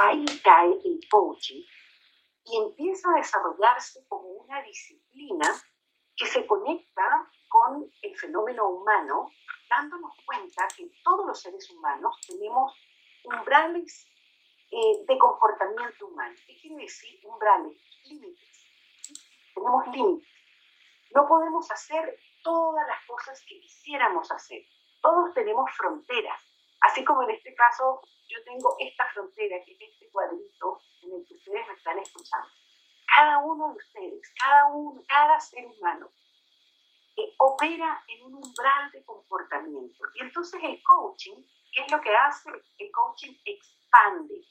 ahí cae el coaching y empieza a desarrollarse como una disciplina que se conecta con el fenómeno humano, dándonos cuenta que todos los seres humanos tenemos umbrales eh, de comportamiento humano. ¿Qué quiere decir umbrales? Límites. Tenemos límites. No podemos hacer todas las cosas que quisiéramos hacer. Todos tenemos fronteras. Así como en este caso yo tengo esta frontera, que es este cuadrito en el que ustedes me están escuchando. Cada uno de ustedes, cada uno, cada ser humano, eh, opera en un umbral de comportamiento. Y entonces el coaching, ¿qué es lo que hace? El coaching expande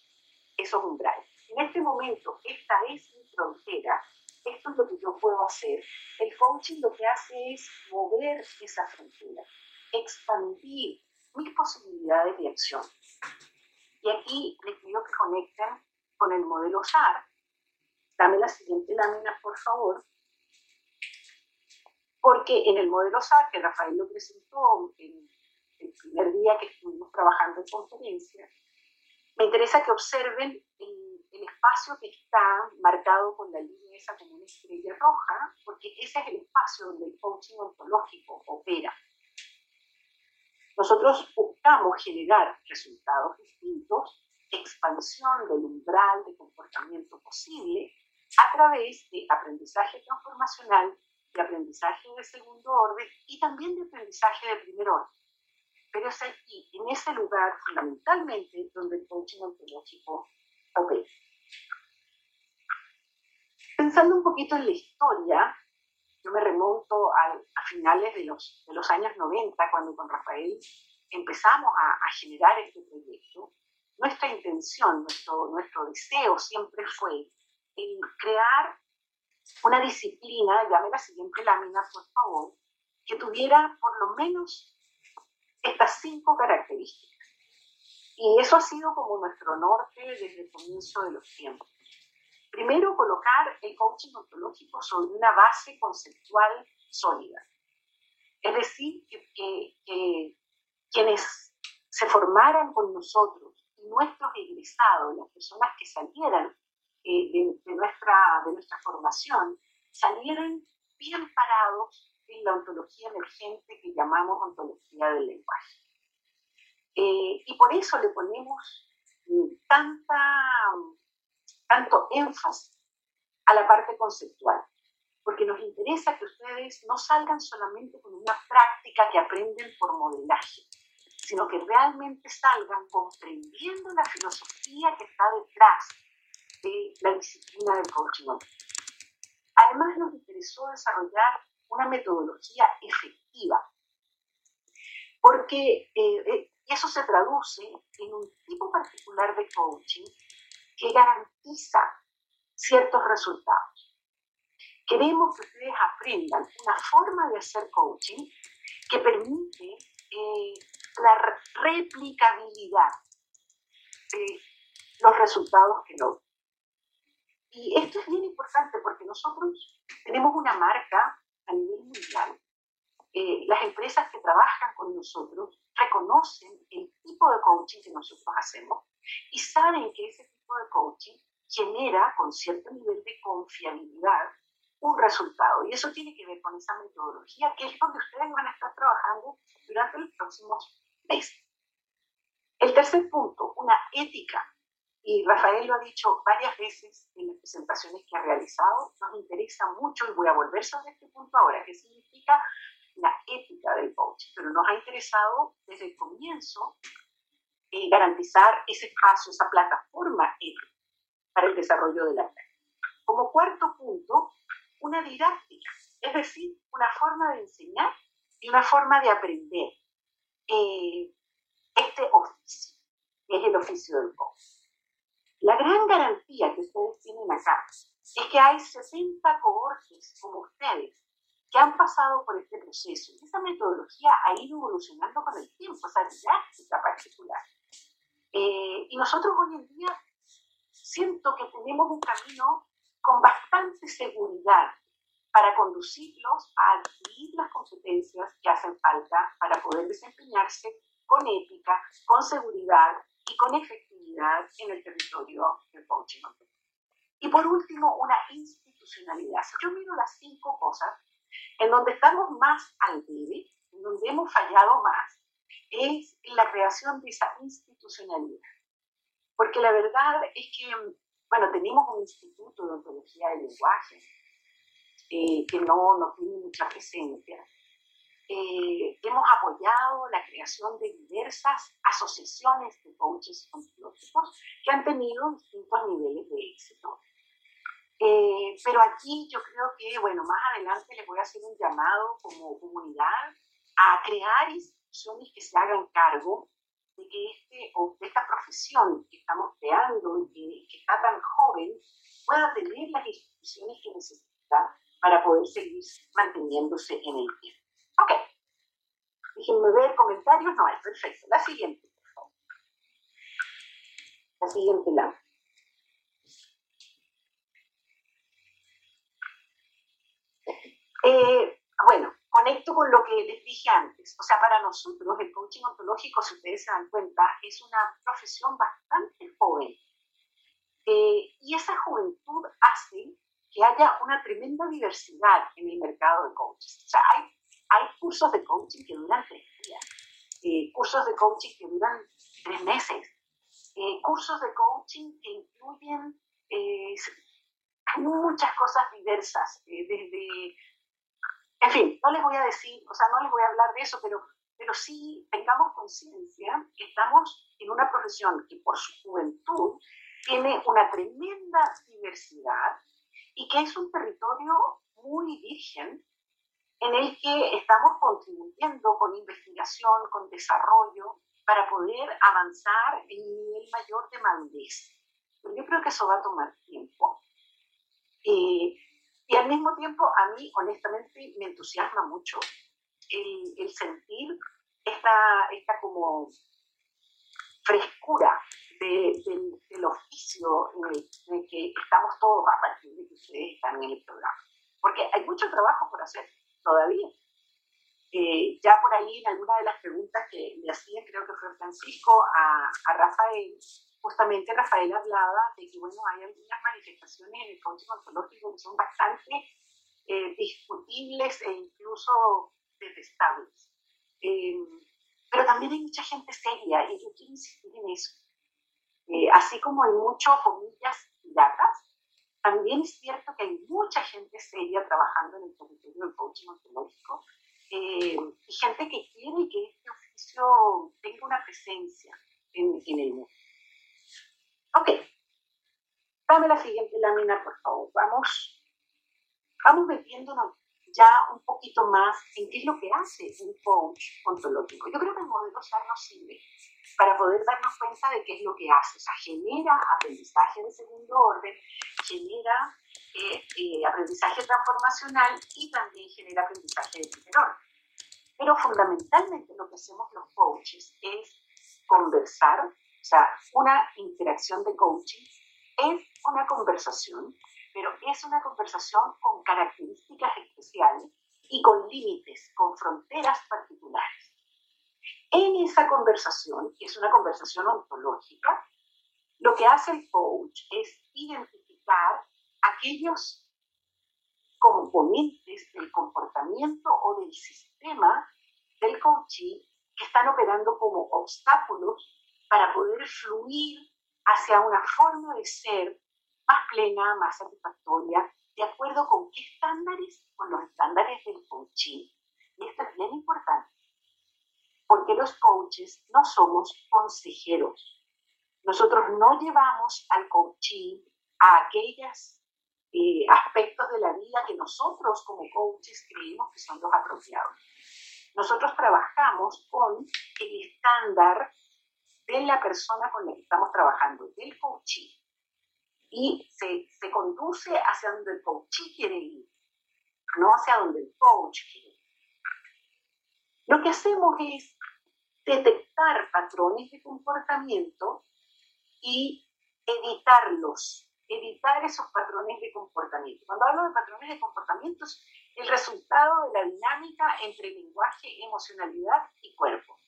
esos umbrales. En este momento, esta es mi frontera, esto es lo que yo puedo hacer. El coaching lo que hace es mover esa frontera, expandir mis posibilidades de acción. Y aquí les pido que conecten con el modelo SAR. Dame la siguiente lámina, por favor. Porque en el modelo SAR, que Rafael lo presentó en el primer día que estuvimos trabajando en conferencia, me interesa que observen el, el espacio que está marcado con la línea esa como una estrella roja, porque ese es el espacio donde el coaching ontológico opera. Nosotros buscamos generar resultados distintos, expansión del umbral de comportamiento posible a través de aprendizaje transformacional, de aprendizaje de segundo orden y también de aprendizaje de primer orden. Pero es aquí, en ese lugar, fundamentalmente, donde el coaching ontológico opera. Pensando un poquito en la historia, yo me remonto a finales de los, de los años 90, cuando con Rafael empezamos a, generar este proyecto. Nuestra intención, nuestro, nuestro deseo siempre fue en crear una disciplina, llame la siguiente lámina, por favor, que tuviera por lo menos estas cinco características. Y eso ha sido como nuestro norte desde el comienzo de los tiempos. Primero, colocar el coaching ontológico sobre una base conceptual sólida. Es decir, que, quienes se formaran con nosotros nuestros egresados, las personas que salieran eh, de, nuestra, de nuestra formación, salieran bien parados en la ontología emergente que llamamos ontología del lenguaje. Eh, y por eso le ponemos tanta tanto énfasis a la parte conceptual, porque nos interesa que ustedes no salgan solamente con una práctica que aprenden por modelaje, sino que realmente salgan comprendiendo la filosofía que está detrás de la disciplina del coaching. Además, nos interesó desarrollar una metodología efectiva, porque eh, eh, eso se traduce en un tipo particular de coaching que garantiza ciertos resultados. Queremos que ustedes aprendan una forma de hacer coaching que permite eh, la replicabilidad de los resultados que logran. Y esto es bien importante porque nosotros tenemos una marca a nivel mundial. Eh, las empresas que trabajan con nosotros reconocen el tipo de coaching que nosotros hacemos y saben que ese de coaching genera con cierto nivel de confiabilidad un resultado. Y eso tiene que ver con esa metodología, que es donde ustedes van a estar trabajando durante los próximos meses. El tercer punto, una ética. Y Rafael lo ha dicho varias veces en las presentaciones que ha realizado, nos interesa mucho, y voy a volver sobre este punto ahora, que significa la ética del coaching, pero nos ha interesado desde el comienzo eh, garantizar ese espacio, esa plataforma para el desarrollo de la práctica. Como cuarto punto, una didáctica, es decir, una forma de enseñar y una forma de aprender eh, este oficio, que es el oficio del coach. La gran garantía que ustedes tienen acá es que hay 60 cohortes como ustedes que han pasado por este proceso. Y esa metodología ha ido evolucionando con el tiempo, esa didáctica particular. Eh, y nosotros hoy en día siento que tenemos un camino con bastante seguridad para conducirlos a adquirir las competencias que hacen falta para poder desempeñarse con ética, con seguridad y con efectividad en el territorio del coaching Y por último, una institucionalidad. Si yo miro las cinco cosas, en donde estamos más al debe, en donde hemos fallado más, es la creación de esa institucionalidad. Porque la verdad es que, bueno, tenemos un instituto de ontología del lenguaje eh, que no, no tiene mucha presencia. Eh, hemos apoyado la creación de diversas asociaciones de coaches ontológicos que han tenido distintos niveles de éxito. Eh, pero aquí yo creo que, bueno, más adelante les voy a hacer un llamado como comunidad a crear instituciones que se hagan cargo de que este, o de esta profesión que estamos creando y que, está tan joven pueda tener las instituciones que necesita para poder seguir manteniéndose en el tiempo. Ok. Déjenme ver comentarios. No hay, perfecto. La siguiente, por favor. La siguiente lámina. Eh, bueno, conecto con lo que les dije antes. O sea, para nosotros el coaching ontológico, si ustedes se dan cuenta, es una profesión bastante joven. Eh, y esa juventud hace que haya una tremenda diversidad en el mercado de coaches. O sea, hay, hay cursos de coaching que duran tres días, eh, cursos de coaching que duran tres meses, cursos de coaching que incluyen muchas cosas diversas, desde en fin, no les voy a decir, o sea, no les voy a hablar de eso, pero, pero sí tengamos conciencia que estamos en una profesión que por su juventud tiene una tremenda diversidad y que es un territorio muy virgen en el que estamos contribuyendo con investigación, con desarrollo, para poder avanzar en un nivel mayor de madurez. Pero yo creo que eso va a tomar tiempo. Eh, y al mismo tiempo, a mí, honestamente, me entusiasma mucho el, sentir esta, esta como frescura de, del oficio en que estamos todos a partir de que ustedes están en el programa. Porque hay mucho trabajo por hacer todavía. Eh, ya por ahí en alguna de las preguntas que le hacía, creo que fue Francisco, a, a Rafael, justamente Rafael hablaba de que, bueno, hay algunas manifestaciones en el coaching ontológico que son bastante eh, discutibles e incluso detestables. Eh, pero también hay mucha gente seria y yo quiero insistir en eso. Eh, así como hay muchos, comillas, piratas, también es cierto que hay mucha gente seria trabajando en el territorio del coaching ontológico y gente que quiere que este oficio tenga una presencia en, en el mundo. Ok. Dame la siguiente lámina, por favor. Vamos, vamos metiéndonos ya un poquito más en qué es lo que hace un coach ontológico. Yo creo que el modelo SAR nos sirve para poder darnos cuenta de qué es lo que hace. O sea, genera aprendizaje de segundo orden, genera eh, eh, aprendizaje transformacional y también genera aprendizaje de primer orden. Pero fundamentalmente lo que hacemos los coaches es conversar o sea, una interacción de coaching es una conversación, pero es una conversación con características especiales y con límites, con fronteras particulares. En esa conversación, que es una conversación ontológica, lo que hace el coach es identificar aquellos componentes del comportamiento o del sistema del coaching que están operando como obstáculos para poder fluir hacia una forma de ser más plena, más satisfactoria, de acuerdo con qué estándares, con los estándares del coaching. Y esto es bien importante, porque los coaches no somos consejeros. Nosotros no llevamos al coaching a aquellos eh, aspectos de la vida que nosotros como coaches creemos que son los apropiados. Nosotros trabajamos con el estándar de la persona con la que estamos trabajando, del coaching, y se, se conduce hacia donde el coachee quiere ir, no hacia donde el coach quiere ir. Lo que hacemos es detectar patrones de comportamiento y editarlos, editar esos patrones de comportamiento. Cuando hablo de patrones de comportamiento, el resultado de la dinámica entre lenguaje, emocionalidad y cuerpo.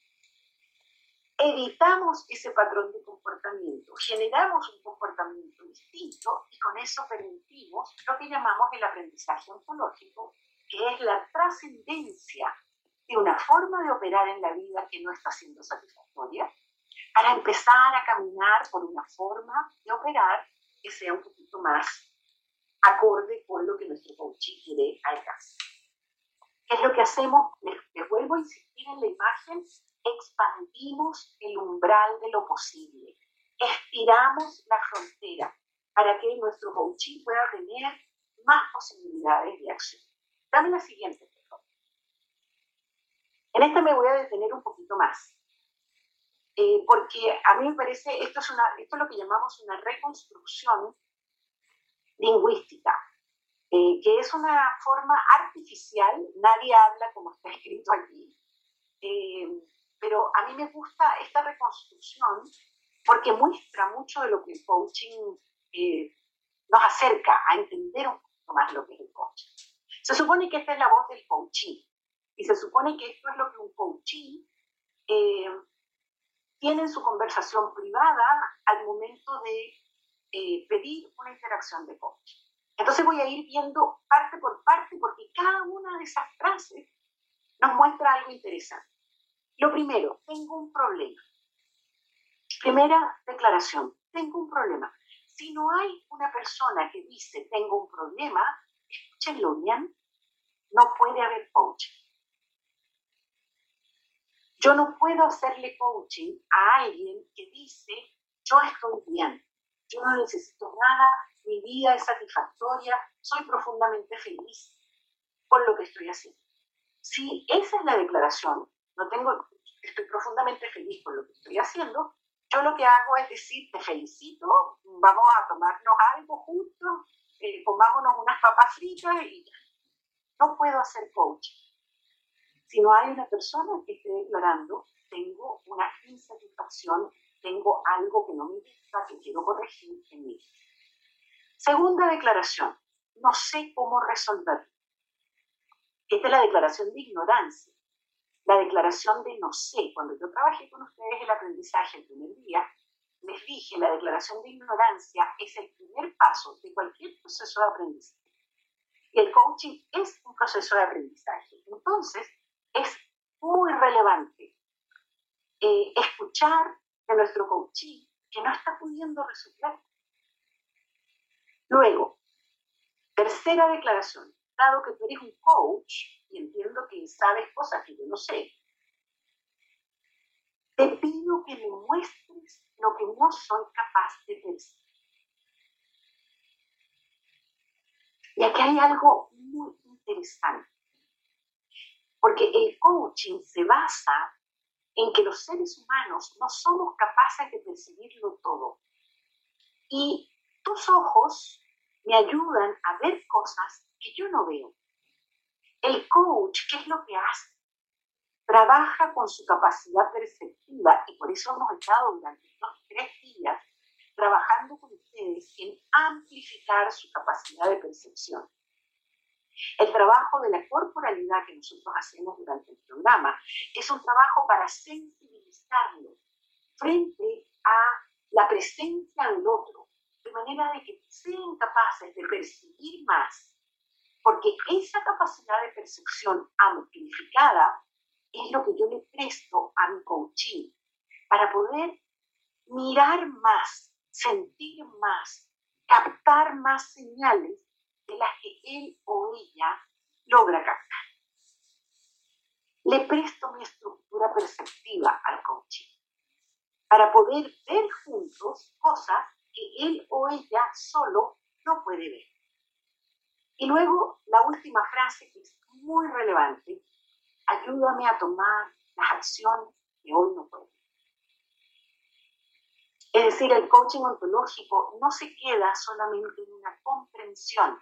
Evitamos ese patrón de comportamiento, generamos un comportamiento distinto y con eso permitimos lo que llamamos el aprendizaje ontológico, que es la trascendencia de una forma de operar en la vida que no está siendo satisfactoria, para empezar a caminar por una forma de operar que sea un poquito más acorde con lo que nuestro coaching quiere alcanzar. ¿Qué es lo que hacemos? Les, vuelvo a insistir en la imagen, expandimos el umbral de lo posible, estiramos la frontera para que nuestro coaching pueda tener más posibilidades de acción. Dame la siguiente, por. En esta me voy a detener un poquito más, eh, porque a mí me parece, esto es, una, esto es lo que llamamos una reconstrucción lingüística, eh, que es una forma artificial, nadie habla como está escrito aquí, eh, pero a mí me gusta esta reconstrucción porque muestra mucho de lo que el coaching eh, nos acerca a entender un poco más lo que es el coaching. Se supone que esta es la voz del coaching y se supone que esto es lo que un coaching tiene en su conversación privada al momento de eh, pedir una interacción de coaching. Entonces voy a ir viendo parte por parte porque cada una de esas frases nos muestra algo interesante. Lo primero, tengo un problema. Primera declaración, tengo un problema. Si no hay una persona que dice tengo un problema, escúchenlo bien, no puede haber coaching. Yo no puedo hacerle coaching a alguien que dice yo estoy bien yo no necesito nada, mi vida es satisfactoria, soy profundamente feliz con lo que estoy haciendo. Si esa es la declaración, no tengo, estoy profundamente feliz con lo que estoy haciendo, yo lo que hago es decir, te felicito, vamos a tomarnos algo juntos, eh, comámonos unas papas fritas y. No puedo hacer coaching. Si no hay una persona que esté declarando, tengo una insatisfacción tengo algo que no me gusta, que quiero corregir en mí. Segunda declaración, no sé cómo resolverlo. Esta es la declaración de ignorancia, la declaración de no sé. Cuando yo trabajé con ustedes el aprendizaje el primer día, les dije, la declaración de ignorancia es el primer paso de cualquier proceso de aprendizaje. Y el coaching es un proceso de aprendizaje. Entonces, es muy relevante eh, escuchar nuestro coaching que no está pudiendo resolver. Luego, tercera declaración, que tú eres un coach y entiendo que sabes cosas que yo no sé, te pido que me muestres lo que no soy capaz de percibir. Y aquí hay algo muy interesante, porque el coaching se basa en que los seres humanos no somos capaces de percibirlo todo. Y tus ojos me ayudan a ver cosas que yo no veo. El coach, ¿qué es lo que hace? Trabaja con su capacidad perceptiva y por eso hemos estado durante estos tres días trabajando con ustedes en amplificar su capacidad de percepción. El trabajo de la corporalidad que nosotros hacemos durante el programa es un trabajo para sensibilizarlo frente a la presencia del otro, de manera de que sean capaces de percibir más, porque esa capacidad de percepción amplificada es lo que yo le presto a mi coaching para poder mirar más, sentir más, captar más señales de las que él o ella logra captar. Le presto mi estructura perceptiva al coaching para poder ver juntos cosas que él o ella solo no puede ver. Y luego la última frase que es muy relevante, ayúdame a tomar las acciones que hoy no puedo. Es decir, el coaching ontológico no se queda solamente en una comprensión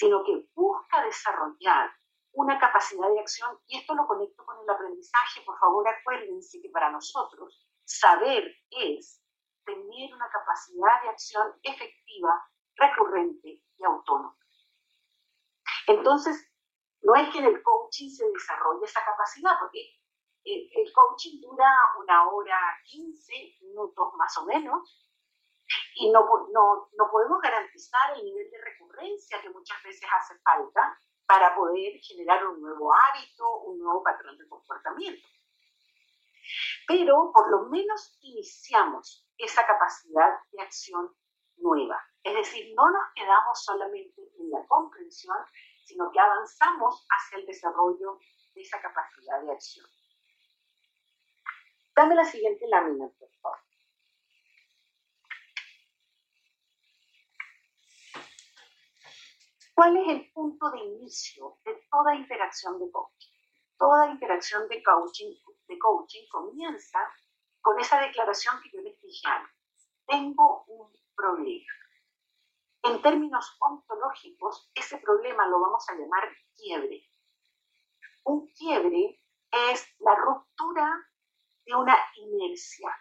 sino que busca desarrollar una capacidad de acción, y esto lo conecto con el aprendizaje, por favor acuérdense que para nosotros saber es tener una capacidad de acción efectiva, recurrente y autónoma. Entonces, no es que en el coaching se desarrolle esa capacidad, porque el coaching dura una hora 15 minutos más o menos y no, no, no podemos garantizar el nivel de recurrencia que muchas veces hace falta para poder generar un nuevo hábito, un nuevo patrón de comportamiento. Pero por lo menos iniciamos esa capacidad de acción nueva. Es decir, no nos quedamos solamente en la comprensión, sino que avanzamos hacia el desarrollo de esa capacidad de acción. Dame la siguiente lámina, por favor. ¿Cuál es el punto de inicio de toda interacción de coaching? Toda interacción de coaching, de coaching comienza con esa declaración que yo les dije antes. Tengo un problema. En términos ontológicos, ese problema lo vamos a llamar quiebre. Un quiebre es la ruptura de una inercia.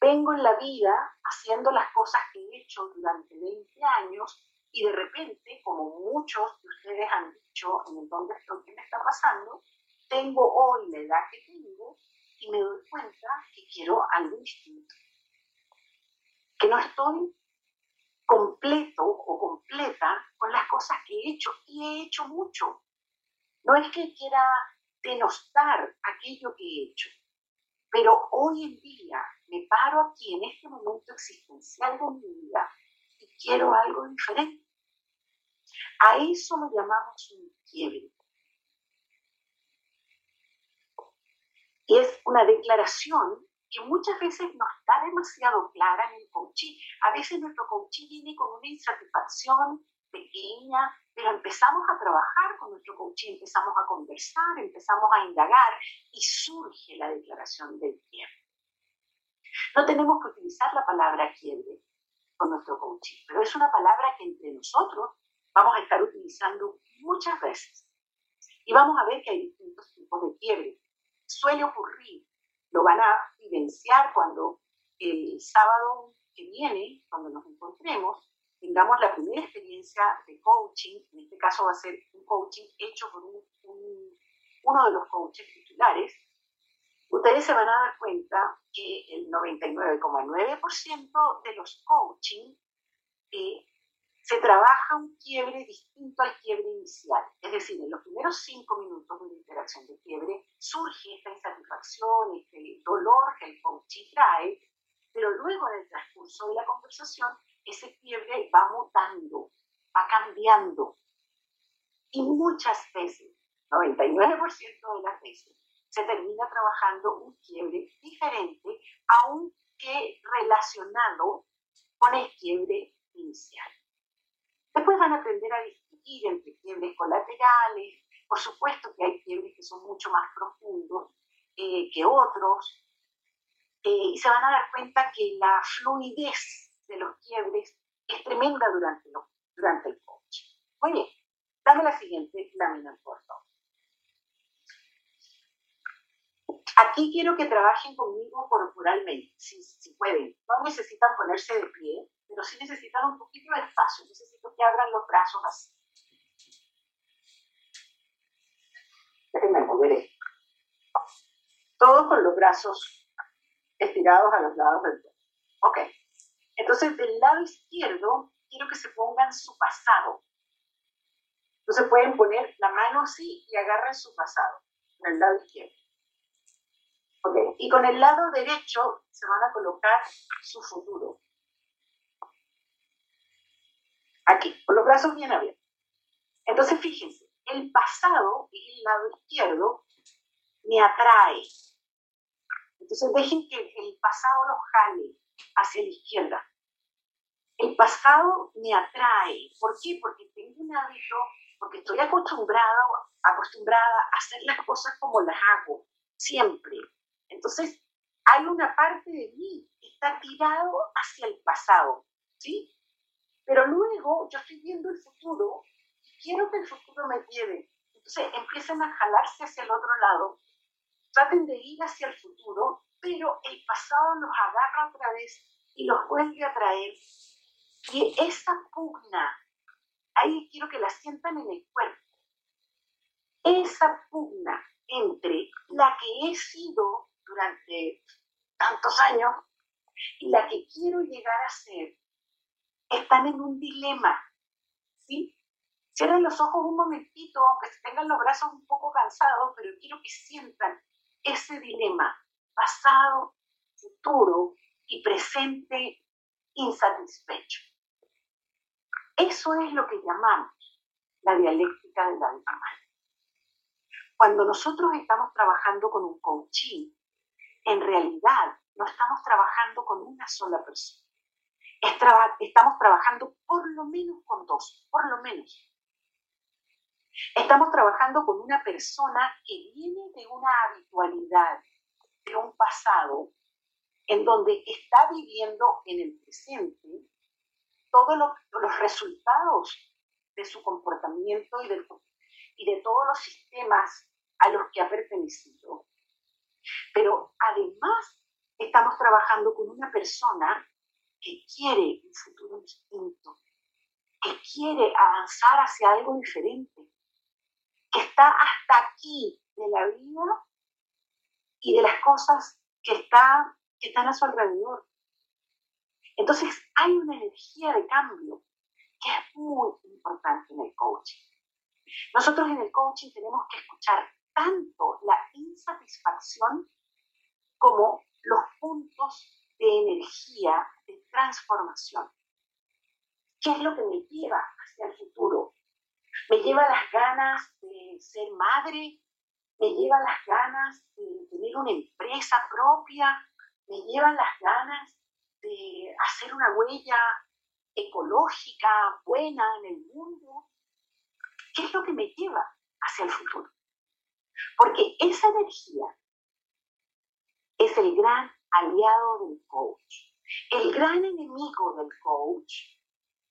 Vengo en la vida haciendo las cosas que he hecho durante 20 años y de repente, como muchos de ustedes han dicho en el dónde estoy, qué me está pasando, tengo hoy la edad que tengo y me doy cuenta que quiero algo distinto. Que no estoy completo o completa con las cosas que he hecho y he hecho mucho. No es que quiera denostar aquello que he hecho, pero hoy en día me paro aquí en este momento existencial de mi vida y quiero algo diferente. A eso lo llamamos un quiebre. Y es una declaración que muchas veces no está demasiado clara en el coaching. A veces nuestro coaching viene con una insatisfacción pequeña, pero empezamos a trabajar con nuestro coaching, empezamos a conversar, empezamos a indagar y surge la declaración del quiebre. No tenemos que utilizar la palabra quiebre con nuestro coaching, pero es una palabra que entre nosotros vamos a estar utilizando muchas veces. Y vamos a ver que hay distintos tipos de quiebre. Suele ocurrir, lo van a cuando el sábado que viene, cuando nos encontremos, tengamos la primera experiencia de coaching, en este caso va a ser un coaching hecho por uno de los coaches titulares, ustedes se van a dar cuenta que el 99,9% de los coaching eh, se trabaja un quiebre distinto al quiebre inicial. Es decir, en los primeros cinco minutos de una interacción de quiebre surge esta insatisfacción, este dolor que el coaching trae, pero luego en el transcurso de la conversación, ese quiebre va mutando, va cambiando. Y muchas veces, 99% de las veces, se termina trabajando un quiebre diferente, aunque relacionado con el quiebre inicial. Después van a aprender a distinguir entre quiebres colaterales, por supuesto que hay quiebres que son mucho más profundos eh, que otros, eh, y se van a dar cuenta que la fluidez de los quiebres es tremenda durante, durante el coche. Muy bien, dame la siguiente lámina, por favor. Aquí quiero que trabajen conmigo corporalmente, si, si pueden. No necesitan ponerse de pie, pero sí necesitan un poquito de espacio. Necesito que abran los brazos así. Déjenme mover Todos con los brazos estirados a los lados del cuerpo. Ok. Entonces, del lado izquierdo, quiero que se pongan su pasado. Entonces pueden poner la mano así y agarren su pasado, en el lado izquierdo. Okay. Y con el lado derecho se van a colocar su futuro. Aquí, con los brazos bien abiertos. Entonces, fíjense, el pasado, es el lado izquierdo, me atrae. Entonces, dejen que el pasado los jale hacia la izquierda. El pasado me atrae. ¿Por qué? Porque tengo un hábito, porque estoy acostumbrado, acostumbrada a hacer las cosas como las hago, siempre. Entonces, hay una parte de mí que está tirado hacia el pasado, ¿sí? Pero luego yo estoy viendo el futuro y quiero que el futuro me lleve. Entonces empiezan a jalarse hacia el otro lado, traten de ir hacia el futuro, pero el pasado los agarra otra vez y los vuelve a traer. Y esa pugna, ahí quiero que la sientan en el cuerpo. esa pugna entre la que he sido durante tantos años y la que quiero llegar a ser, están en un dilema, ¿sí? Cierren los ojos un momentito, aunque tengan los brazos un poco cansados, pero quiero que sientan ese dilema, pasado, futuro y presente insatisfecho. Eso es lo que llamamos la dialéctica del alma Cuando nosotros estamos trabajando con un coaching, en realidad no estamos trabajando con una sola persona. Estamos trabajando por lo menos con dos, por lo menos. Estamos trabajando con una persona que viene de una habitualidad, de un pasado, en donde está viviendo en el presente todos los resultados de su comportamiento y de, y de todos los sistemas a los que ha pertenecido. Pero además estamos trabajando con una persona que quiere un futuro distinto, que quiere avanzar hacia algo diferente, que está hasta aquí de la vida y de las cosas que, está, que están a su alrededor. Entonces hay una energía de cambio que es muy importante en el coaching. Nosotros en el coaching tenemos que escuchar tanto la insatisfacción como los puntos de energía, transformación. ¿Qué es lo que me lleva hacia el futuro? Me lleva las ganas de ser madre, me lleva las ganas de tener una empresa propia, me llevan las ganas de hacer una huella ecológica buena en el mundo. ¿Qué es lo que me lleva hacia el futuro? Porque esa energía es el gran aliado del coach. El gran enemigo del coach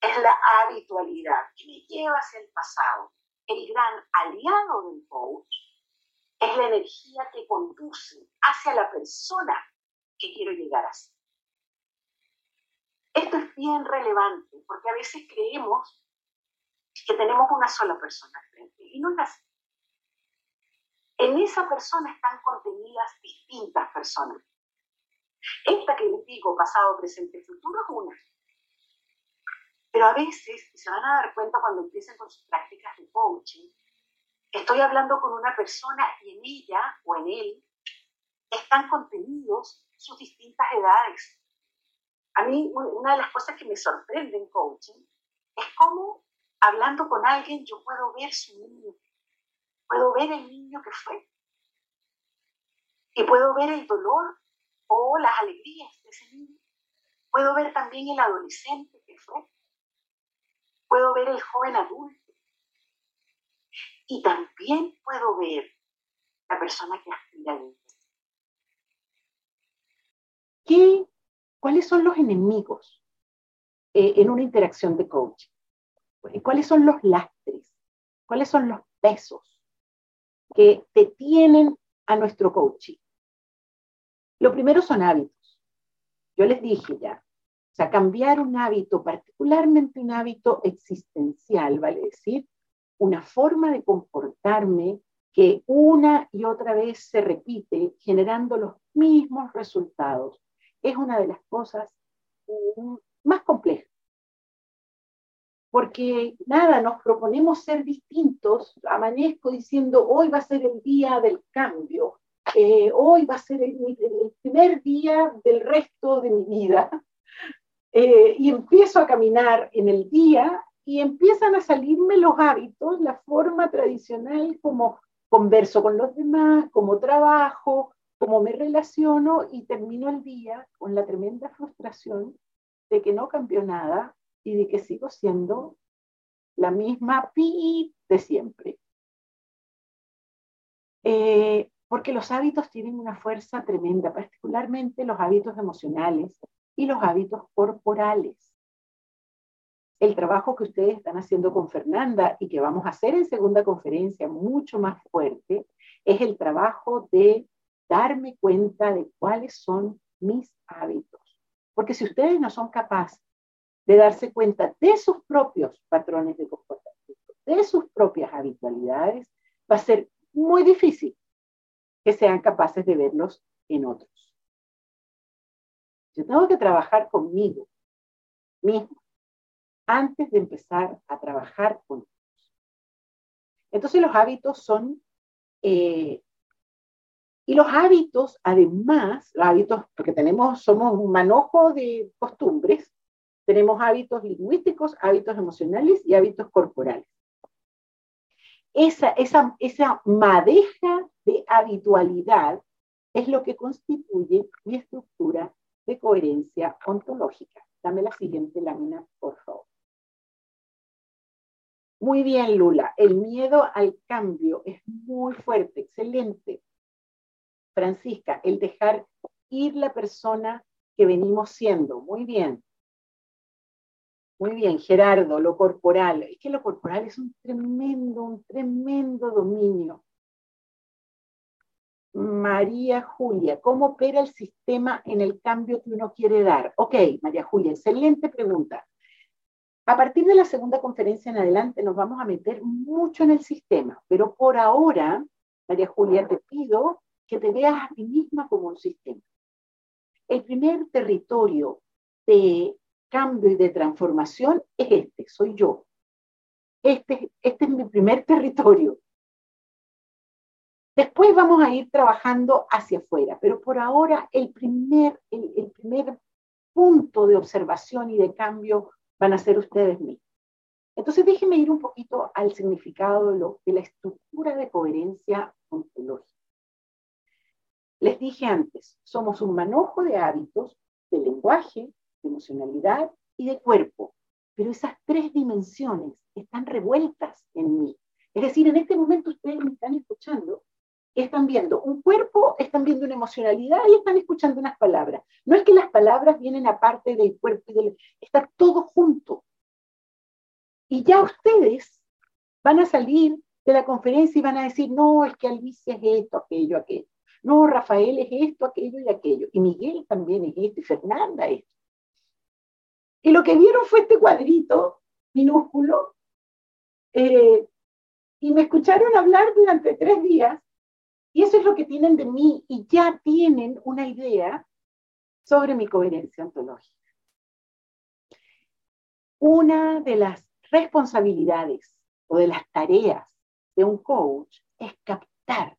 es la habitualidad que me lleva hacia el pasado. El gran aliado del coach es la energía que conduce hacia la persona que quiero llegar a ser. Esto es bien relevante porque a veces creemos que tenemos una sola persona frente y no es así. En esa persona están contenidas distintas personas. Esta que les digo, pasado, presente, futuro, es una. Pero a veces, se van a dar cuenta cuando empiecen con sus prácticas de coaching, estoy hablando con una persona y en ella o en él están contenidos sus distintas edades, a mí una de las cosas que me sorprende en coaching es cómo hablando con alguien yo puedo ver su niño, puedo ver el niño que fue. Y puedo ver el dolor o las alegrías de ese niño. Puedo ver también el adolescente que fue. Puedo ver el joven adulto. Y también puedo ver la persona que aspira a ¿Qué ¿Cuáles son los enemigos eh, en una interacción de coaching? ¿Cuáles son los lastres? ¿Cuáles son los pesos que detienen a nuestro coaching? Lo primero son hábitos. Yo les dije ya, o sea, cambiar un hábito, particularmente un hábito existencial, vale decir, una forma de comportarme que una y otra vez se repite generando los mismos resultados es una de las cosas mm, más complejas. Porque nada, nos proponemos ser distintos. Amanezco diciendo, hoy va a ser el día del cambio, eh, hoy va a ser el, primer día del resto de mi vida. Eh, y empiezo a caminar en el día y empiezan a salirme los hábitos, la forma tradicional como converso con los demás, como trabajo, cómo me relaciono y termino el día con la tremenda frustración de que no cambió nada y de que sigo siendo la misma pi de siempre. Eh, porque los hábitos tienen una fuerza tremenda, particularmente los hábitos emocionales y los hábitos corporales. El trabajo que ustedes están haciendo con Fernanda y que vamos a hacer en segunda conferencia mucho más fuerte es el trabajo de darme cuenta de cuáles son mis hábitos. Porque si ustedes no son capaces de darse cuenta de sus propios patrones de comportamiento, de sus propias habitualidades, va a ser muy difícil que sean capaces de verlos en otros. Yo tengo que trabajar conmigo mismo antes de empezar a trabajar con otros. Entonces los hábitos son, eh, y los hábitos, además, los hábitos, porque tenemos, somos un manojo de costumbres, tenemos hábitos lingüísticos, hábitos emocionales y hábitos corporales. Esa, esa, esa madeja de habitualidad es lo que constituye mi estructura de coherencia ontológica. Dame la siguiente lámina, por favor. Muy bien, Lula. El miedo al cambio es muy fuerte, excelente. Francisca, el dejar ir la persona que venimos siendo. Muy bien. Muy bien, Gerardo, lo corporal. Es que lo corporal es un tremendo, un tremendo dominio. María Julia, ¿cómo opera el sistema en el cambio que uno quiere dar? Ok, María Julia, excelente pregunta. A partir de la segunda conferencia en adelante nos vamos a meter mucho en el sistema, pero por ahora, María Julia, te pido que te veas a ti misma como un sistema. El primer territorio de cambio y de transformación es este, soy yo. Este, este es mi primer territorio. Después vamos a ir trabajando hacia afuera, pero por ahora el primer, el, primer punto de observación y de cambio van a ser ustedes mismos. Entonces déjenme ir un poquito al significado de, de la estructura de coherencia ontológica. Les dije antes, somos un manojo de hábitos, de lenguaje, de emocionalidad y de cuerpo, pero esas tres dimensiones están revueltas en mí. Es decir, en este momento ustedes me están escuchando están viendo un cuerpo, están viendo una emocionalidad y están escuchando unas palabras. No es que las palabras vienen aparte del cuerpo y del... Está todo junto. Y ya ustedes van a salir de la conferencia y van a decir, no, es que Alicia es esto, aquello, aquello. No, Rafael es esto, aquello y aquello. Y Miguel también es esto, y Fernanda es esto. Y lo que vieron fue este cuadrito minúsculo, eh, y me escucharon hablar durante tres días y eso es lo que tienen de mí y ya tienen una idea sobre mi coherencia ontológica. Una de las responsabilidades o de las tareas de un coach es captar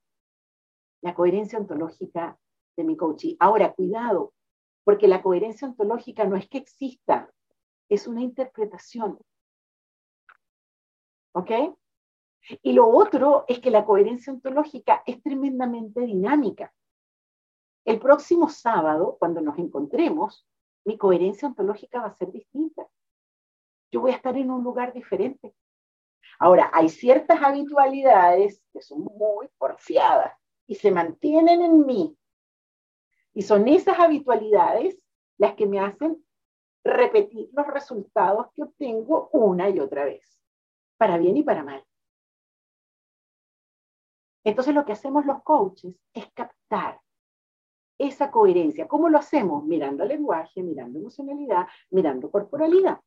la coherencia ontológica de mi coach. ahora, cuidado, porque la coherencia ontológica no es que exista, es una interpretación. ¿Ok? Y lo otro es que la coherencia ontológica es tremendamente dinámica. El próximo sábado, cuando nos encontremos, mi coherencia ontológica va a ser distinta. Yo voy a estar en un lugar diferente. Ahora, hay ciertas habitualidades que son muy porfiadas y se mantienen en mí. Y son esas habitualidades las que me hacen repetir los resultados que obtengo una y otra vez, para bien y para mal. Entonces lo que hacemos los coaches es captar esa coherencia. ¿Cómo lo hacemos? Mirando lenguaje, mirando emocionalidad, mirando corporalidad.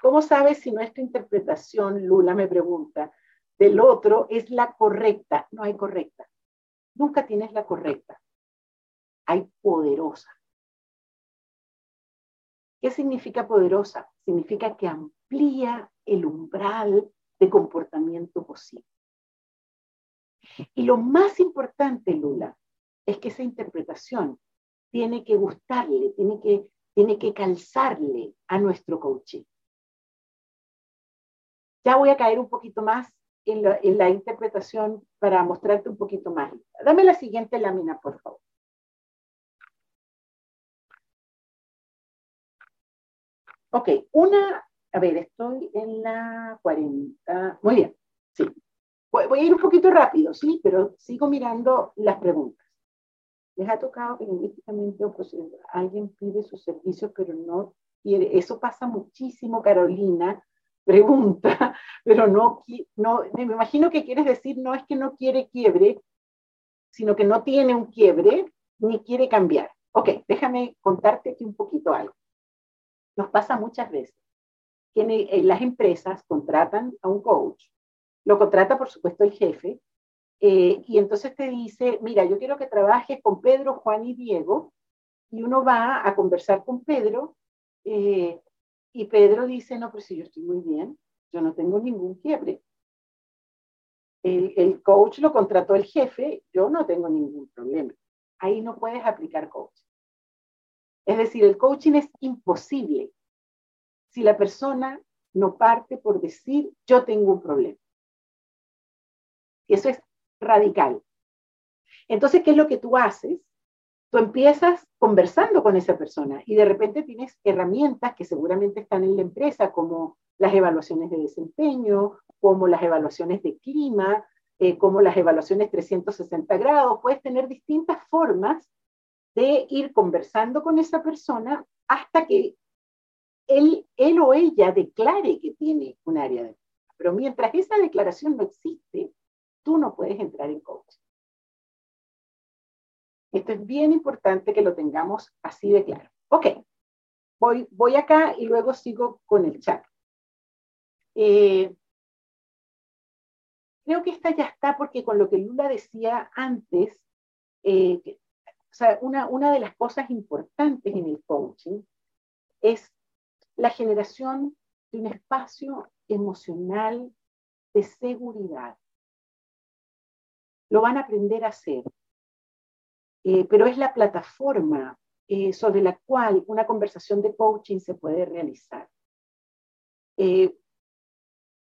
¿Cómo sabes si nuestra interpretación, Lula me pregunta, del otro es la correcta? No hay correcta. Nunca tienes la correcta. Hay poderosa. ¿Qué significa poderosa? Significa que amplía el umbral de comportamiento posible. Y lo más importante, Lula, es que esa interpretación tiene que gustarle, tiene que, tiene que calzarle a nuestro coaching. Ya voy a caer un poquito más en la, en la interpretación para mostrarte un poquito más. Dame la siguiente lámina, por favor. Ok, una, a ver, estoy en la 40. Muy bien, sí. Voy, a ir un poquito rápido, sí, pero sigo mirando las preguntas. Les ha tocado lingüísticamente alguien pide su servicio, pero no quiere. Eso pasa muchísimo, Carolina. Pregunta, pero no, no, me imagino que quieres decir no es que no quiere quiebre, sino que no tiene un quiebre ni quiere cambiar. Ok, déjame contarte aquí un poquito algo. Nos pasa muchas veces que las empresas contratan a un coach lo contrata por supuesto el jefe, eh, y entonces te dice, mira, yo quiero que trabajes con Pedro, Juan y Diego, y uno va a conversar con Pedro, eh, y Pedro dice, no, pero si yo estoy muy bien, yo no tengo ningún quiebre. El, el coach lo contrató el jefe, yo no tengo ningún problema. Ahí no puedes aplicar coach. Es decir, el coaching es imposible si la persona no parte por decir, yo tengo un problema. Y eso es radical. Entonces, ¿qué es lo que tú haces? Tú empiezas conversando con esa persona y de repente tienes herramientas que seguramente están en la empresa, como las evaluaciones de desempeño, como las evaluaciones de clima, eh, como las evaluaciones 360 grados. Puedes tener distintas formas de ir conversando con esa persona hasta que él, él o ella declare que tiene un área de Pero mientras esa declaración no existe, tú no puedes entrar en coaching. Esto es bien importante que lo tengamos así de claro. Ok, voy, voy acá y luego sigo con el chat. Eh, creo que esta ya está porque con lo que Lula decía antes, eh, sea, una, una de las cosas importantes en el coaching es la generación de un espacio emocional de seguridad lo van a aprender a hacer. Eh, pero es la plataforma eh, sobre la cual una conversación de coaching se puede realizar. Eh,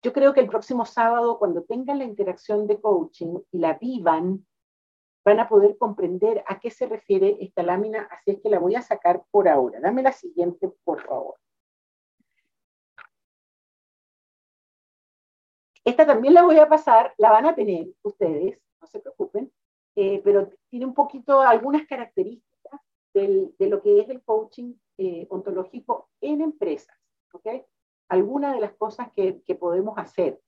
yo creo que el próximo sábado, cuando tengan la interacción de coaching y la vivan, van a poder comprender a qué se refiere esta lámina, así es que la voy a sacar por ahora. Dame la siguiente, por favor. Esta también la voy a pasar, la van a tener ustedes no se preocupen, eh, pero tiene un poquito algunas características del, de lo que es el coaching eh, ontológico en empresas, ¿ok? Algunas de las cosas que, que podemos hacer.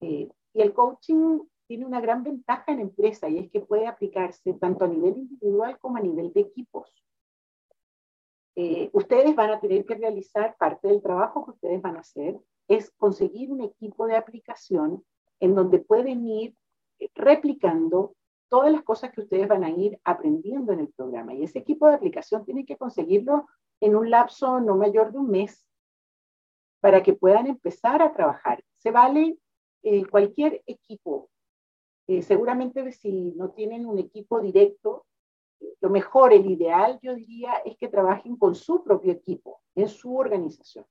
Eh, y el coaching tiene una gran ventaja en empresa y es que puede aplicarse tanto a nivel individual como a nivel de equipos. ustedes van a tener que realizar parte del trabajo que ustedes van a hacer es conseguir un equipo de aplicación en donde pueden ir replicando todas las cosas que ustedes van a ir aprendiendo en el programa. Y ese equipo de aplicación tiene que conseguirlo en un lapso no mayor de un mes para que puedan empezar a trabajar. Se vale eh, cualquier equipo. Eh, seguramente si no tienen un equipo directo, lo mejor, el ideal, yo diría, es que trabajen con su propio equipo, en su organización.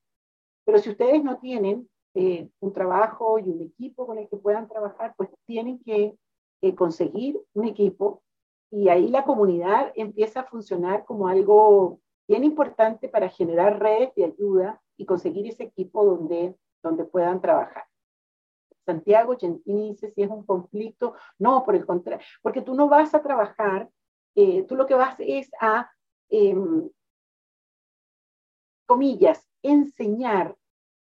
Pero si ustedes no tienen eh, un trabajo y un equipo con el que puedan trabajar, pues tienen que eh, conseguir un equipo y ahí la comunidad empieza a funcionar como algo bien importante para generar redes de ayuda y conseguir ese equipo donde, donde puedan trabajar. Santiago Gentini dice si es un conflicto. No, por el contrario, porque tú no vas a trabajar, eh, tú lo que vas es a, em, comillas, enseñar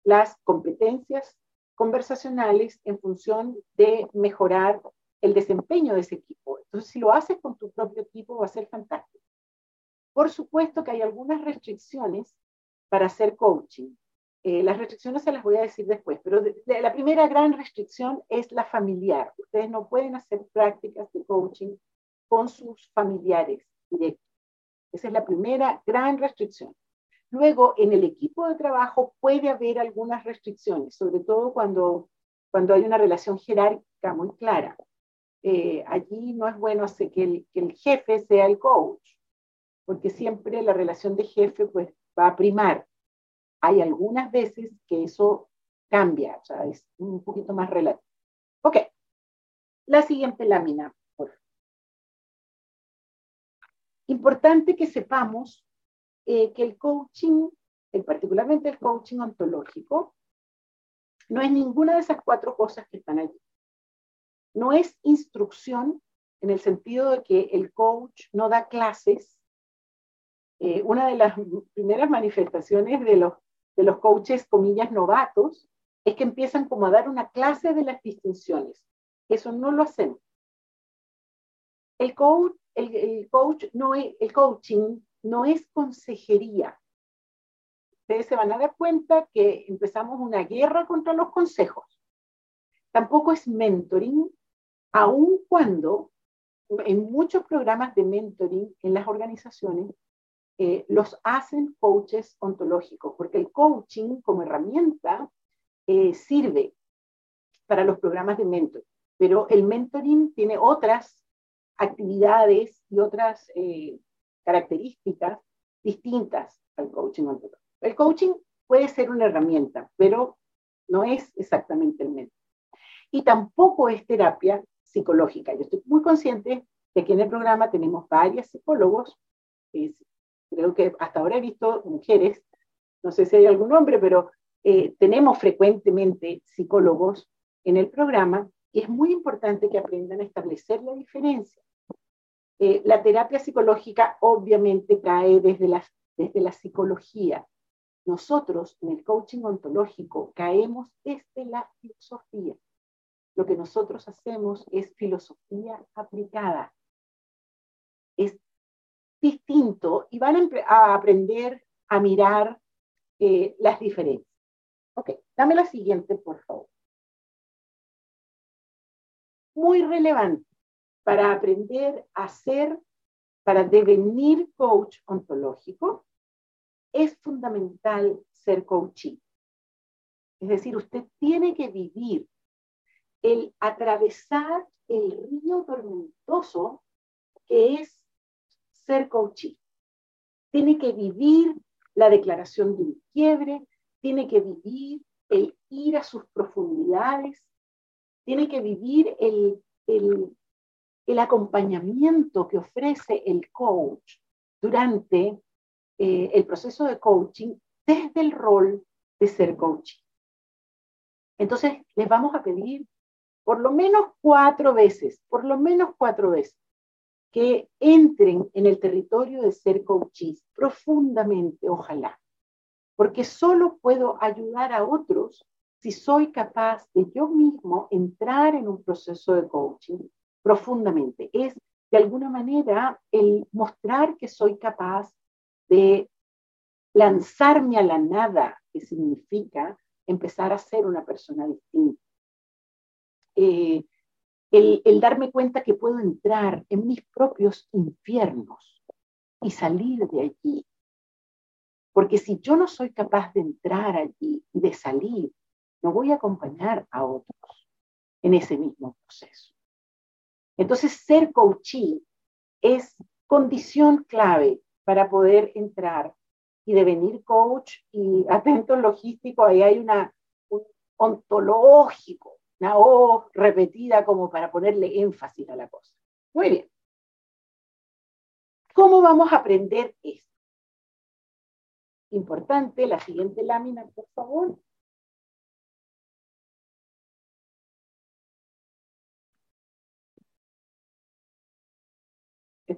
las competencias conversacionales en función de mejorar el desempeño de ese equipo. Entonces, si lo haces con tu propio equipo, va a ser fantástico. Por supuesto que hay algunas restricciones para hacer coaching. Eh, las restricciones se las voy a decir después, pero la primera gran restricción es la familiar. Ustedes no pueden hacer prácticas de coaching con sus familiares directos. Esa es la primera gran restricción. Luego, en el equipo de trabajo puede haber algunas restricciones, sobre todo cuando, cuando hay una relación jerárquica muy clara. Eh, allí no es bueno hacer que el, que el jefe sea el coach, porque siempre la relación de jefe pues, va a primar. Hay algunas veces que eso cambia, es un poquito más relativo. Ok, la siguiente lámina. Por Importante que sepamos eh, que el coaching, eh, particularmente el coaching ontológico, no es ninguna de esas cuatro cosas que están allí. No es instrucción en el sentido de que el coach no da clases. Eh, una de las primeras manifestaciones de los, de los coaches, comillas, novatos, es que empiezan como a dar una clase de las distinciones. Eso no lo hacemos. El coach, el, el coach no es, el coaching no es consejería. Ustedes se van a dar cuenta que empezamos una guerra contra los consejos. tampoco es mentoring, aun cuando en muchos programas de mentoring en las organizaciones eh, los hacen coaches ontológicos, porque el coaching como herramienta eh, sirve para los programas de mentoring, pero el mentoring tiene otras actividades y otras eh, características distintas al coaching ontológico. El coaching puede ser una herramienta, pero no es exactamente el mentoring. Y tampoco es terapia psicológica. Yo estoy muy consciente de que en el programa tenemos varios psicólogos, creo que hasta ahora he visto mujeres, no sé si hay algún hombre, pero eh, tenemos frecuentemente psicólogos en el programa y es muy importante que aprendan a establecer la diferencia. Eh, la terapia psicológica obviamente cae desde la, desde la psicología. Nosotros en el coaching ontológico caemos desde la filosofía. Lo que nosotros hacemos es filosofía aplicada. Es distinto y van a, aprender a mirar eh, las diferencias. Ok, dame la siguiente, por favor. Muy relevante para aprender a ser, para devenir coach ontológico, es fundamental ser coaching. Es decir, usted tiene que vivir el atravesar el río tormentoso que es ser coaching. Tiene que vivir la declaración de un quiebre, tiene que vivir el ir a sus profundidades, tiene que vivir el, el, el acompañamiento que ofrece el coach durante eh, el proceso de coaching desde el rol de ser coaching. Entonces, les vamos a pedir por lo menos cuatro veces, por lo menos cuatro veces, que entren en el territorio de ser coaches profundamente, ojalá, porque solo puedo ayudar a otros si soy capaz de yo mismo entrar en un proceso de coaching profundamente. Es de alguna manera el mostrar que soy capaz de lanzarme a la nada, que significa empezar a ser una persona distinta. Eh, el, darme cuenta que puedo entrar en mis propios infiernos y salir de allí. Porque si yo no soy capaz de entrar allí y de salir, no voy a acompañar a otros en ese mismo proceso. Entonces, ser coachee es condición clave para poder entrar y devenir coach y atento logístico, ahí hay una, un ontológico, una O repetida como para ponerle énfasis a la cosa. Muy bien. ¿Cómo vamos a aprender esto? Importante, la siguiente lámina, por favor.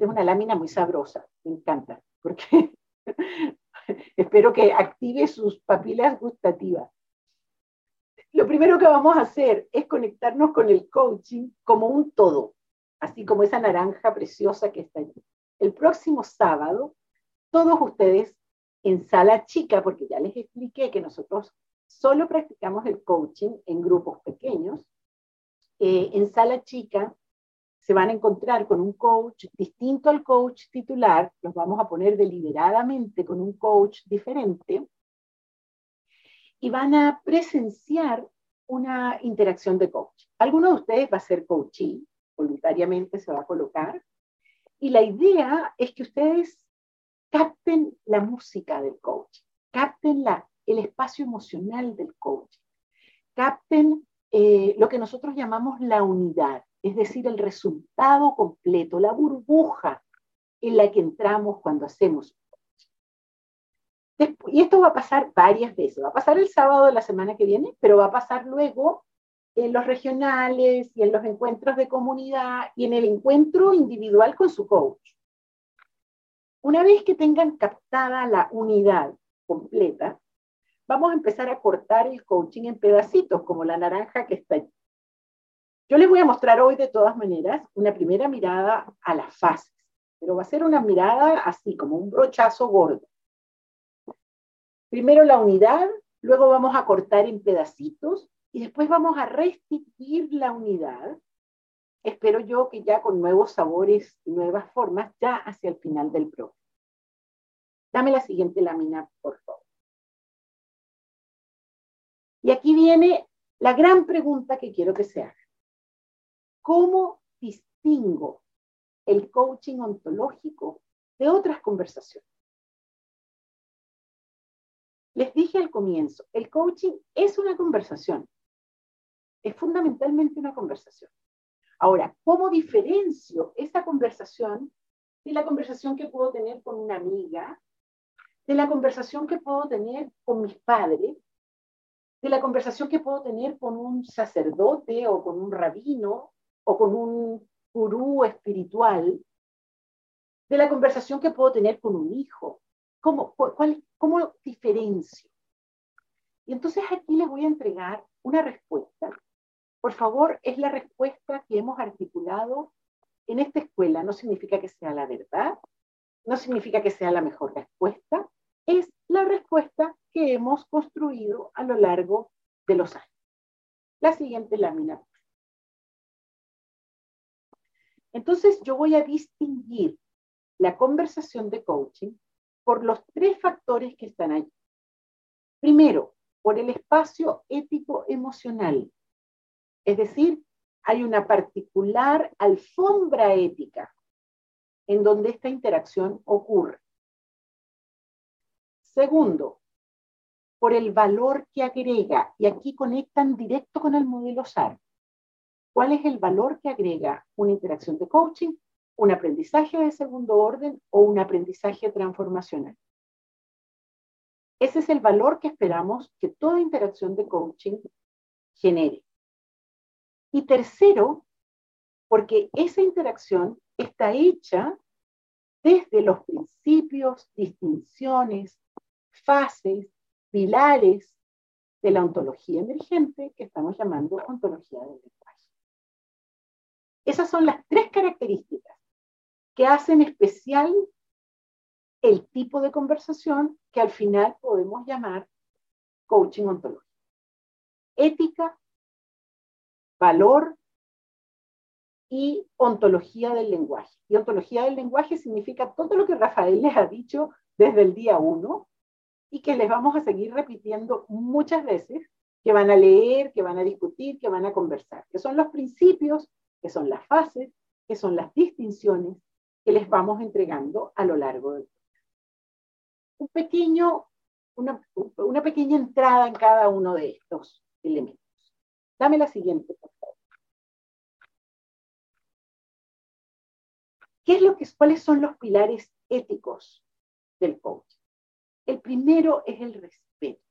Es una lámina muy sabrosa, me encanta, porque espero que active sus papilas gustativas lo primero que vamos a hacer es conectarnos con el coaching como un todo, así como esa naranja preciosa que está allí. El próximo sábado, todos ustedes en sala chica, porque ya les expliqué que nosotros solo practicamos el coaching en grupos pequeños, eh, en sala chica se van a encontrar con un coach distinto al coach titular, los vamos a poner deliberadamente con un coach diferente, y van a presenciar una interacción de coach. Alguno de ustedes va a ser coaching, voluntariamente se va a colocar, y la idea es que ustedes capten la música del coach, capten la, el espacio emocional del coach, capten eh, lo que nosotros llamamos la unidad, es decir, el resultado completo, la burbuja en la que entramos cuando hacemos y esto va a pasar varias veces. Va a pasar el sábado de la semana que viene, pero va a pasar luego en los regionales y en los encuentros de comunidad y en el encuentro individual con su coach. Una vez que tengan captada la unidad completa, vamos a empezar a cortar el coaching en pedacitos, como la naranja que está. Yo les voy a mostrar hoy de todas maneras una primera mirada a las fases, pero va a ser una mirada así, como un brochazo gordo. Primero la unidad, luego vamos a cortar en pedacitos y después vamos a restituir la unidad. Espero yo que ya con nuevos sabores y nuevas formas, ya hacia el final del programa. Dame la siguiente lámina, por favor. Y aquí viene la gran pregunta que quiero que se haga. ¿Cómo distingo el coaching ontológico de otras conversaciones? Les dije al comienzo, el coaching es una conversación. Es fundamentalmente una conversación. Ahora, ¿cómo diferencio esa conversación de la conversación que puedo tener con una amiga, de la conversación que puedo tener con mis padres, de la conversación que puedo tener con un sacerdote o con un rabino o con un gurú espiritual, de la conversación que puedo tener con un hijo. ¿Cómo, cuál, ¿Cómo diferencio? Y entonces aquí les voy a entregar una respuesta. Por favor, es la respuesta que hemos articulado en esta escuela. No significa que sea la verdad, no significa que sea la mejor respuesta, es la respuesta que hemos construido a lo largo de los años. La siguiente lámina. Entonces yo voy a distinguir la conversación de coaching por los tres factores que están allí. Primero, por el espacio ético emocional. Es decir, hay una particular alfombra ética en donde esta interacción ocurre. Segundo, por el valor que agrega, y aquí conectan directo con el modelo SAR. ¿Cuál es el valor que agrega una interacción de coaching, un aprendizaje de segundo orden o un aprendizaje transformacional? Ese es el valor que esperamos que toda interacción de coaching genere. Y tercero, porque esa interacción está hecha desde los principios, distinciones, fases, pilares de la ontología emergente que estamos llamando ontología del lenguaje. Esas son las tres características que hacen especial el tipo de conversación que al final podemos llamar coaching ontológico. Ética, valor y ontología del lenguaje. Y ontología del lenguaje significa todo lo que Rafael les ha dicho desde el día uno y que les vamos a seguir repitiendo muchas veces, que van a leer, que van a discutir, que van a conversar, que son los principios, que son las fases, que son las distinciones que les vamos entregando a lo largo del un pequeño, una, una pequeña entrada en cada uno de estos elementos. Dame la siguiente, por favor. ¿Qué es lo que, ¿Cuáles son los pilares éticos del coaching? El primero es el respeto.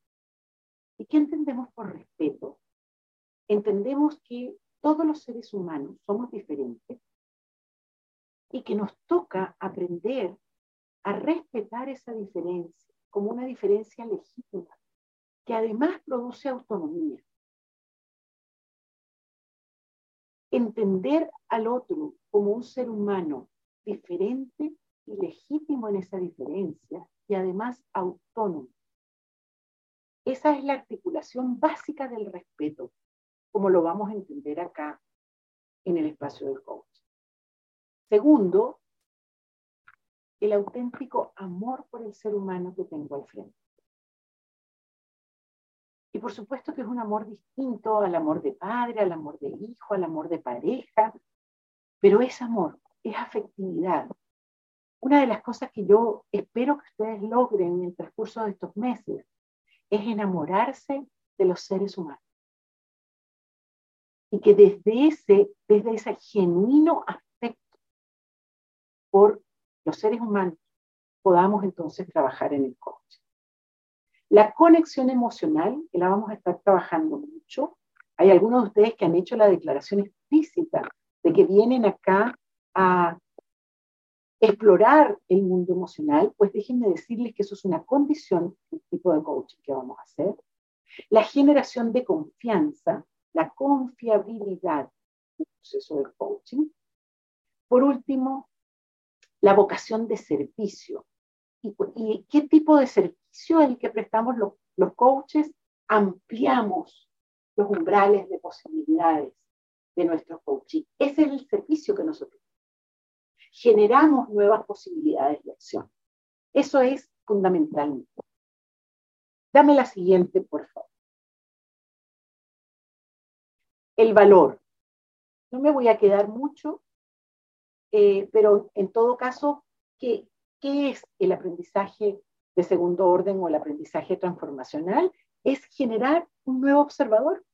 ¿Y qué entendemos por respeto? Entendemos que todos los seres humanos somos diferentes y que nos toca aprender a respetar esa diferencia como una diferencia legítima, que además produce autonomía. Entender al otro como un ser humano diferente y legítimo en esa diferencia y además autónomo. Esa es la articulación básica del respeto, como lo vamos a entender acá en el espacio del coach. Segundo, el auténtico amor por el ser humano que tengo al frente. Y por supuesto que es un amor distinto al amor de padre, al amor de hijo, al amor de pareja, pero es amor, es afectividad, una de las cosas que yo espero que ustedes logren en el transcurso de estos meses es enamorarse de los seres humanos. Y que desde ese, desde ese genuino afecto por los seres humanos podamos entonces trabajar en el coaching. La conexión emocional, que la vamos a estar trabajando mucho. Hay algunos de ustedes que han hecho la declaración explícita de que vienen acá a explorar el mundo emocional, pues déjenme decirles que eso es una condición del tipo de coaching que vamos a hacer. La generación de confianza, la confiabilidad del proceso de coaching. Por último, la vocación de servicio. ¿Y, qué tipo de servicio es el que prestamos los, los coaches? Ampliamos los umbrales de posibilidades de nuestros coaching. Ese es el servicio que nosotros generamos nuevas posibilidades de acción. Eso es fundamental. Dame la siguiente, por favor. El valor. No me voy a quedar mucho, eh, pero en todo caso, ¿qué, ¿qué es el aprendizaje de segundo orden o el aprendizaje transformacional? Es generar un nuevo observador.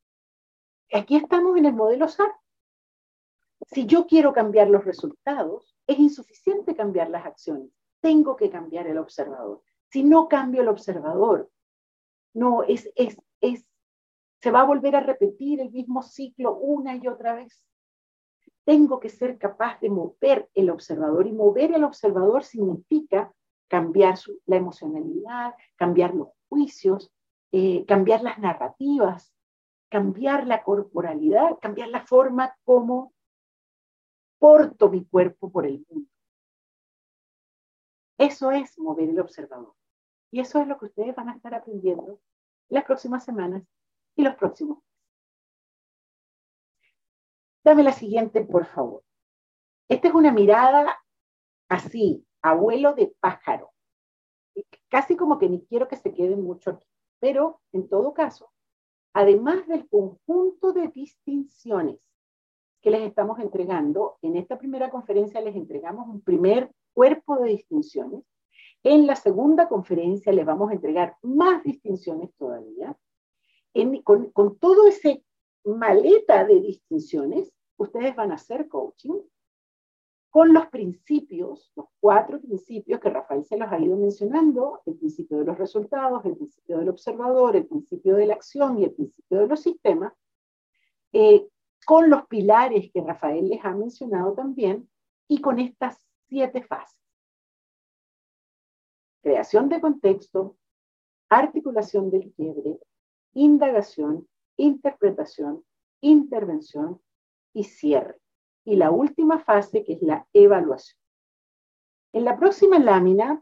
Aquí estamos en el modelo SAR. Si yo quiero cambiar los resultados, es insuficiente cambiar las acciones. Tengo que cambiar el observador. Si no cambio el observador, no, es, es, es, se va a volver a repetir el mismo ciclo una y otra vez. Tengo que ser capaz de mover el observador y mover el observador significa cambiar la emocionalidad, cambiar los juicios, eh, cambiar las narrativas, cambiar la corporalidad, cambiar la forma como porto mi cuerpo por el mundo. Eso es mover el observador. Y eso es lo que ustedes van a estar aprendiendo las próximas semanas y los próximos. Dame la siguiente, por favor. Esta es una mirada así, abuelo de pájaro. Casi como que ni quiero que se quede mucho aquí. Pero, en todo caso, además del conjunto de distinciones que les estamos entregando, en esta primera conferencia les entregamos un primer cuerpo de distinciones en la segunda conferencia les vamos a entregar más distinciones todavía. Con, con todo ese maleta de distinciones, ustedes van a hacer coaching con los principios, los cuatro principios que Rafael se los ha ido mencionando, el principio de los resultados, el principio del observador, el principio de la acción y el principio de los sistemas, eh, con los pilares que Rafael les ha mencionado también y con estas siete fases. Creación de contexto, articulación del quiebre, indagación, interpretación, intervención y cierre. Y la última fase que es la evaluación. En la próxima lámina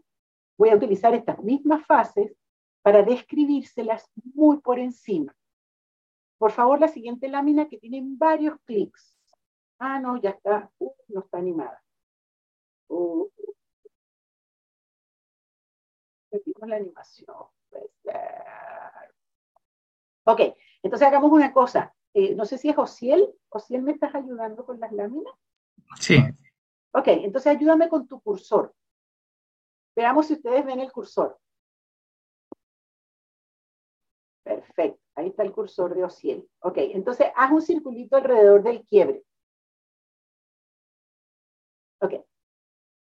voy a utilizar estas mismas fases para describírselas muy por encima. Por favor, la siguiente lámina que tiene varios clics. Ah, no, ya está. Uh, no está animada. Uh, la animación. Ok, entonces hagamos una cosa. Eh, no sé si es Ociel. Ociel, ¿me estás ayudando con las láminas? Sí. Ok, entonces ayúdame con tu cursor. Veamos si ustedes ven el cursor. Perfecto, ahí está el cursor de Ociel. Ok, entonces haz un circulito alrededor del quiebre. Ok.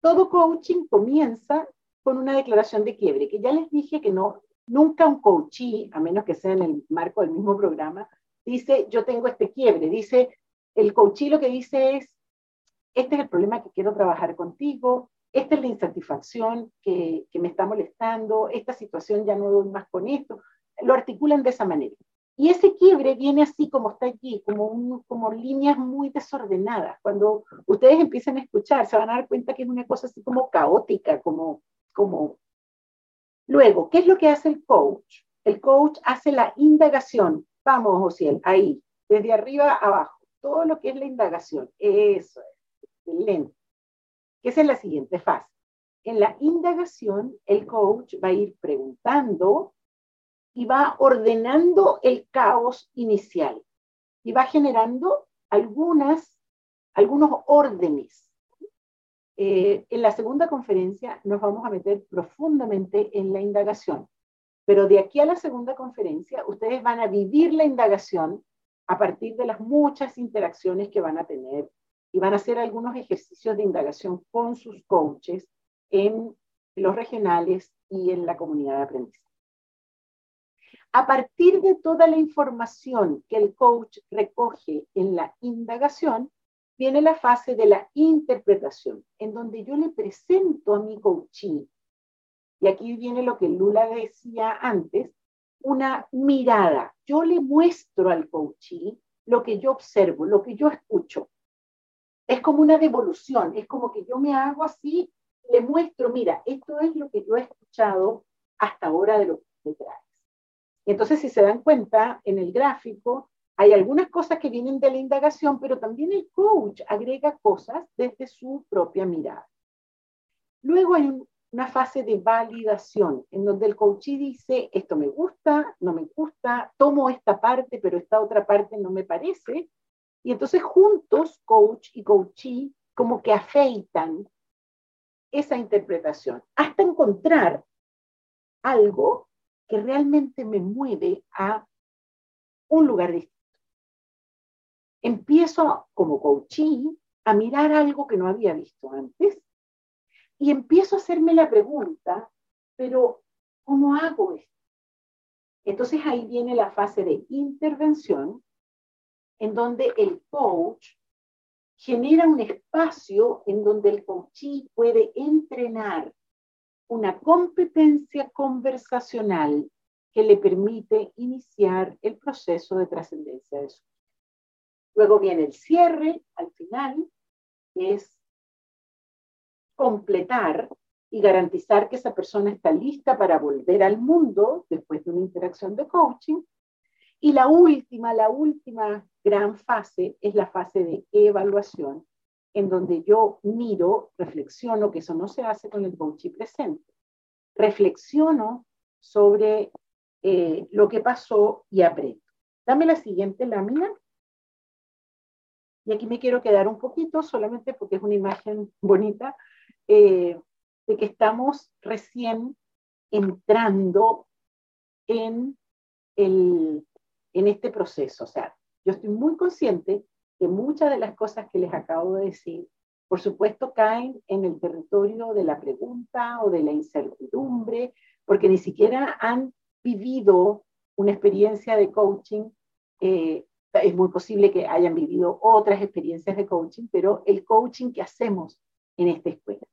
Todo coaching comienza con una declaración de quiebre, que ya les dije que no, nunca un coachee, a menos que sea en el marco del mismo programa, dice, yo tengo este quiebre, dice, el coachee lo que dice es, este es el problema que quiero trabajar contigo, esta es la insatisfacción que, me está molestando, esta situación ya no doy más con esto, lo articulan de esa manera. Y ese quiebre viene así como está aquí, como, como líneas muy desordenadas. Cuando ustedes empiecen a escuchar, se van a dar cuenta que es una cosa así como caótica, como, como... Luego, ¿qué es lo que hace el coach? El coach hace la indagación. Vamos, Josiel, ahí, desde arriba a abajo. Todo lo que es la indagación. Eso es. Excelente. Esa es la siguiente fase. En la indagación, el coach va a ir preguntando y va ordenando el caos inicial y va generando algunas, algunos órdenes eh, en la segunda conferencia nos vamos a meter profundamente en la indagación, pero de aquí a la segunda conferencia ustedes van a vivir la indagación a partir de las muchas interacciones que van a tener y van a hacer algunos ejercicios de indagación con sus coaches en los regionales y en la comunidad de aprendizaje. A partir de toda la información que el coach recoge en la indagación, viene la fase de la interpretación, en donde yo le presento a mi coaching, y aquí viene lo que Lula decía antes, una mirada. Yo le muestro al coaching lo que yo observo, lo que yo escucho. Es como una devolución, es como que yo me hago así, le muestro, mira, esto es lo que yo he escuchado hasta ahora de lo que te traes. Entonces, si se dan cuenta, en el gráfico hay algunas cosas que vienen de la indagación, pero también el coach agrega cosas desde su propia mirada. Luego hay una fase de validación, en donde el coach dice, esto me gusta, no me gusta, tomo esta parte, pero esta otra parte no me parece. Y entonces juntos, coach y coachee, como que afeitan esa interpretación, hasta encontrar algo que realmente me mueve a un lugar distinto empiezo como coachee a mirar algo que no había visto antes y empiezo a hacerme la pregunta, pero ¿cómo hago esto? Entonces ahí viene la fase de intervención, en donde el coach genera un espacio en donde el coachee puede entrenar una competencia conversacional que le permite iniciar el proceso de trascendencia de su Luego viene el cierre, al final, que es completar y garantizar que esa persona está lista para volver al mundo después de una interacción de coaching. Y la última, la última gran fase es la fase de evaluación, en donde yo miro, reflexiono, que eso no se hace con el coaching presente. Reflexiono sobre eh, lo que pasó y aprendo. Dame la siguiente lámina. Y aquí me quiero quedar un poquito, solamente porque es una imagen bonita, eh, de que estamos recién entrando en, el, en este proceso. O sea, yo estoy muy consciente que muchas de las cosas que les acabo de decir, por supuesto, caen en el territorio de la pregunta o de la incertidumbre, porque ni siquiera han vivido una experiencia de coaching eh, es muy posible que hayan vivido otras experiencias de coaching, pero el coaching que hacemos en esta escuela.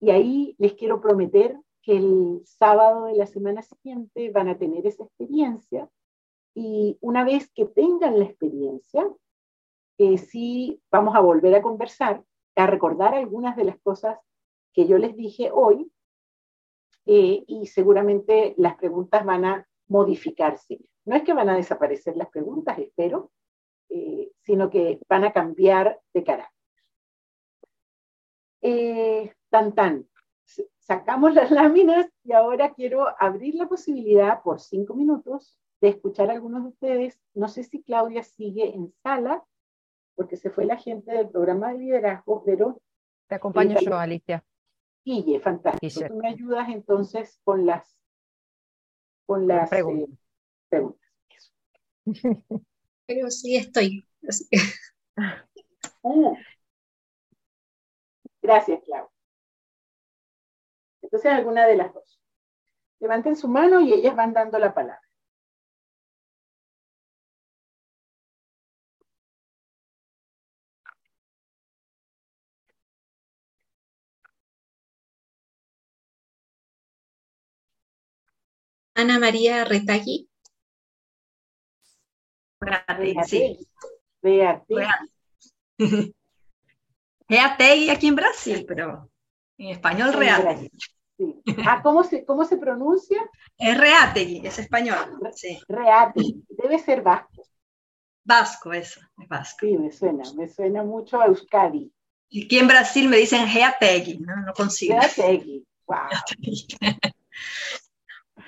Y ahí les quiero prometer que el sábado de la semana siguiente van a tener esa experiencia y una vez que tengan la experiencia, eh, sí vamos a volver a conversar, a recordar algunas de las cosas que yo les dije hoy eh, y seguramente las preguntas van a modificarse. No es que van a desaparecer las preguntas, espero, eh, sino que van a cambiar de carácter. Eh, tan tan, sacamos las láminas y ahora quiero abrir la posibilidad por cinco minutos de escuchar a algunos de ustedes. No sé si Claudia sigue en sala, porque se fue la gente del programa de liderazgo, pero... Te acompaño yo, Alicia. Guille, fantástico. Tú me ayudas entonces con las, con las preguntas. Eh, pero sí estoy. Gracias, Clau. Entonces, alguna de las dos. Levanten su mano y ellas van dando la palabra. Ana María Retagui. Sí. Reatei. Reatei aquí en Brasil, pero en español Reatei. Ah, ¿cómo se, ¿cómo se pronuncia? Es Reategui, es español. Sí. Reategui, debe ser vasco. Vasco, eso, es vasco. Sí, me suena, me suena mucho a Euskadi. Y aquí en Brasil me dicen Reategui, no, no consigo. Reategui, wow.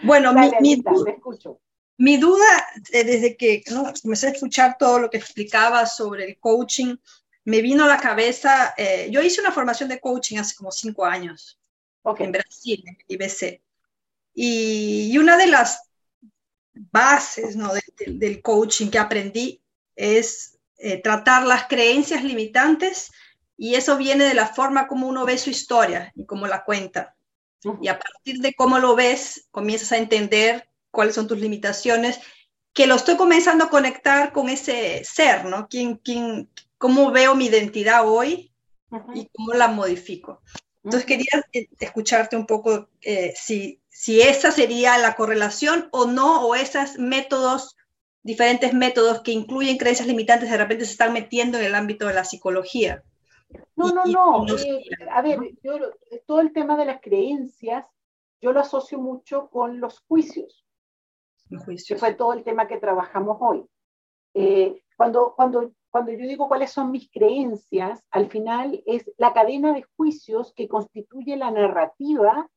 bueno, mi, mi, escucho. Mi duda, eh, desde que comencé a escuchar todo lo que explicaba sobre el coaching, me vino a la cabeza, eh, yo hice una formación de coaching hace como cinco años en Brasil, en IBC. Y, y, una de las bases ¿no? del coaching que aprendí es eh, tratar las creencias limitantes y eso viene de la forma como uno ve su historia y cómo la cuenta. Y a partir de cómo lo ves, comienzas a entender cuáles son tus limitaciones, que lo estoy comenzando a conectar con ese ser, ¿no? ¿Quién, quién, ¿Cómo veo mi identidad hoy y cómo la modifico? Entonces quería eh, escucharte un poco eh, si, si esa sería la correlación o no, o esos métodos, diferentes métodos que incluyen creencias limitantes, de repente se están metiendo en el ámbito de la psicología. No, no, no. Eh, a ver, yo, todo el tema de las creencias, yo lo asocio mucho con los juicios que fue todo el tema que trabajamos hoy. Eh, cuando, cuando, cuando yo digo cuáles son mis creencias, al final es la cadena de juicios que constituye la narrativa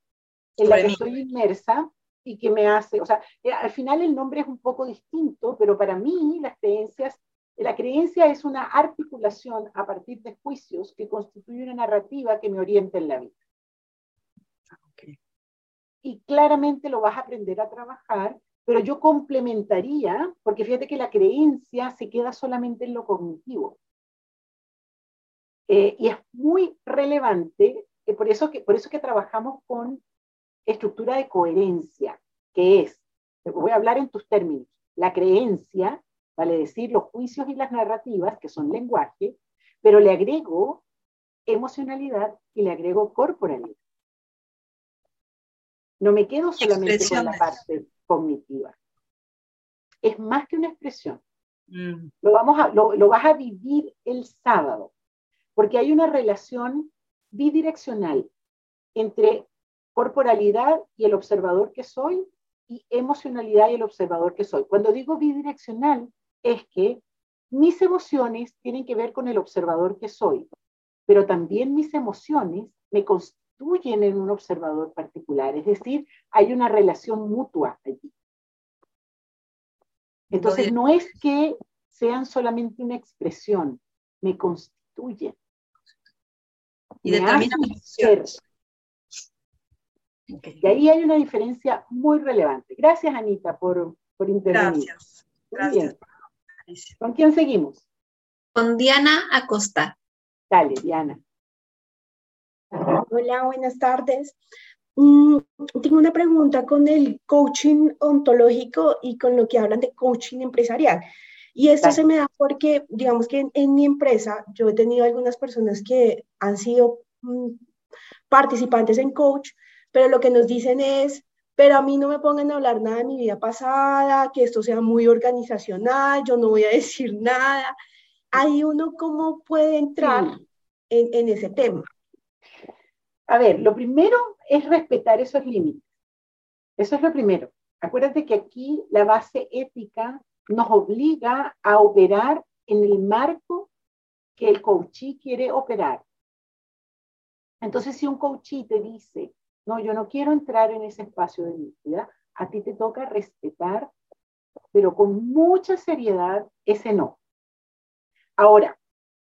en la que estoy inmersa y que me hace, o sea, eh, al final el nombre es un poco distinto, pero para mí las creencias, la creencia es una articulación a partir de juicios que constituye una narrativa que me orienta en la vida. Y claramente lo vas a aprender a trabajar, pero yo complementaría, porque fíjate que la creencia se queda solamente en lo cognitivo. Eh, y es muy relevante, eh, por, eso que, por eso que trabajamos con estructura de coherencia, que es, voy a hablar en tus términos, la creencia, vale decir, los juicios y las narrativas, que son lenguaje, pero le agrego emocionalidad y le agrego corporalidad. No me quedo solamente con la parte cognitiva. Es más que una expresión. Mm. Lo, vamos a, lo, lo vas a vivir el sábado, porque hay una relación bidireccional entre corporalidad y el observador que soy y emocionalidad y el observador que soy. Cuando digo bidireccional es que mis emociones tienen que ver con el observador que soy, pero también mis emociones me en un observador particular, es decir, hay una relación mutua allí. Entonces no es que sean solamente una expresión, me constituyen. Y determinan ser y ahí hay una diferencia muy relevante. Gracias, Anita, por, por intervenir. Gracias. Gracias. ¿Con quién seguimos? Con Diana Acosta. Dale, Diana. Hola, buenas tardes. Mm, tengo una pregunta con el coaching ontológico y con lo que hablan de coaching empresarial. Y esto se me da porque, digamos que en, mi empresa, yo he tenido algunas personas que han sido mm, participantes en coach, pero lo que nos dicen es, pero a mí no me pongan a hablar nada de mi vida pasada, que esto sea muy organizacional, yo no voy a decir nada. Ahí uno cómo puede entrar en, en ese tema. A ver, lo primero es respetar esos límites. Eso es lo primero. Acuérdate que aquí la base ética nos obliga a operar en el marco que el coachí quiere operar. Entonces, si un coachí te dice, no, yo no quiero entrar en ese espacio de mi vida. A ti te toca respetar, pero con mucha seriedad, ese no. Ahora,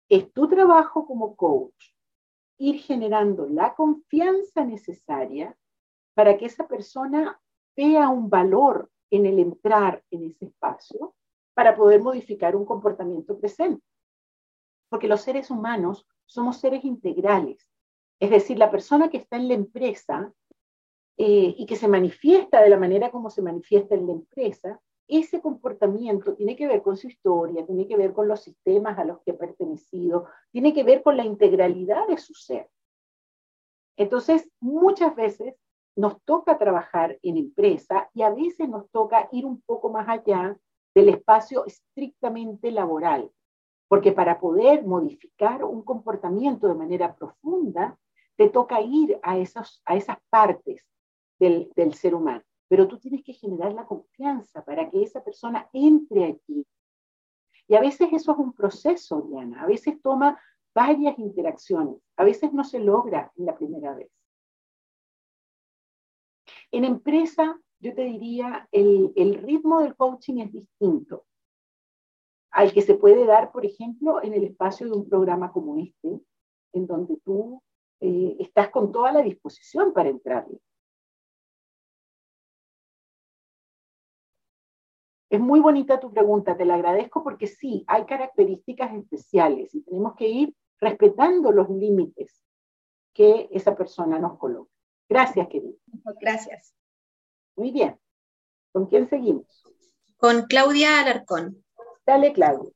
es tu trabajo como coach ir generando la confianza necesaria para que esa persona vea un valor en el entrar en ese espacio para poder modificar un comportamiento presente. Porque los seres humanos somos seres integrales es decir, la persona que está en la empresa eh, y que se manifiesta de la manera como se manifiesta en la empresa, ese comportamiento tiene que ver con su historia, tiene que ver con los sistemas a los que ha pertenecido, tiene que ver con la integralidad de su ser. Entonces, muchas veces nos toca trabajar en empresa y a veces nos toca ir un poco más allá del espacio estrictamente laboral, porque para poder modificar un comportamiento de manera profunda, te toca ir a, esos, a esas partes del, del ser humano, pero tú tienes que generar la confianza para que esa persona entre allí. Y a veces eso es un proceso, Diana, a veces toma varias interacciones, a veces no se logra en la primera vez. En empresa, yo te diría, el, el ritmo del coaching es distinto al que se puede dar, por ejemplo, en el espacio de un programa como este, en donde tú eh, estás con toda la disposición para entrar. Es muy bonita tu pregunta, te la agradezco porque sí, hay características especiales y tenemos que ir respetando los límites que esa persona nos coloca. Gracias, querida. Gracias. Muy bien. ¿Con quién seguimos? Con Claudia Alarcón. Dale, Claudia.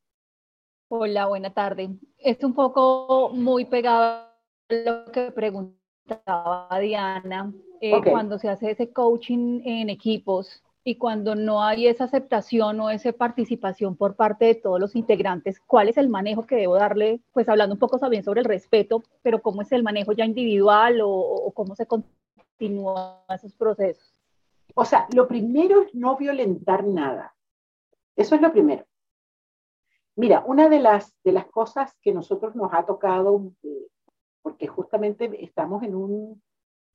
Hola, buena tarde. Es un poco muy pegado lo que preguntaba Diana, eh, cuando se hace ese coaching en equipos y cuando no hay esa aceptación o esa participación por parte de todos los integrantes, ¿cuál es el manejo que debo darle? Pues hablando un poco también sobre el respeto, pero ¿cómo es el manejo ya individual o, cómo se continúan esos procesos? O sea, lo primero es no violentar nada. Eso es lo primero. Mira, una de las, de las cosas que nosotros nos ha tocado, eh, porque justamente estamos en un,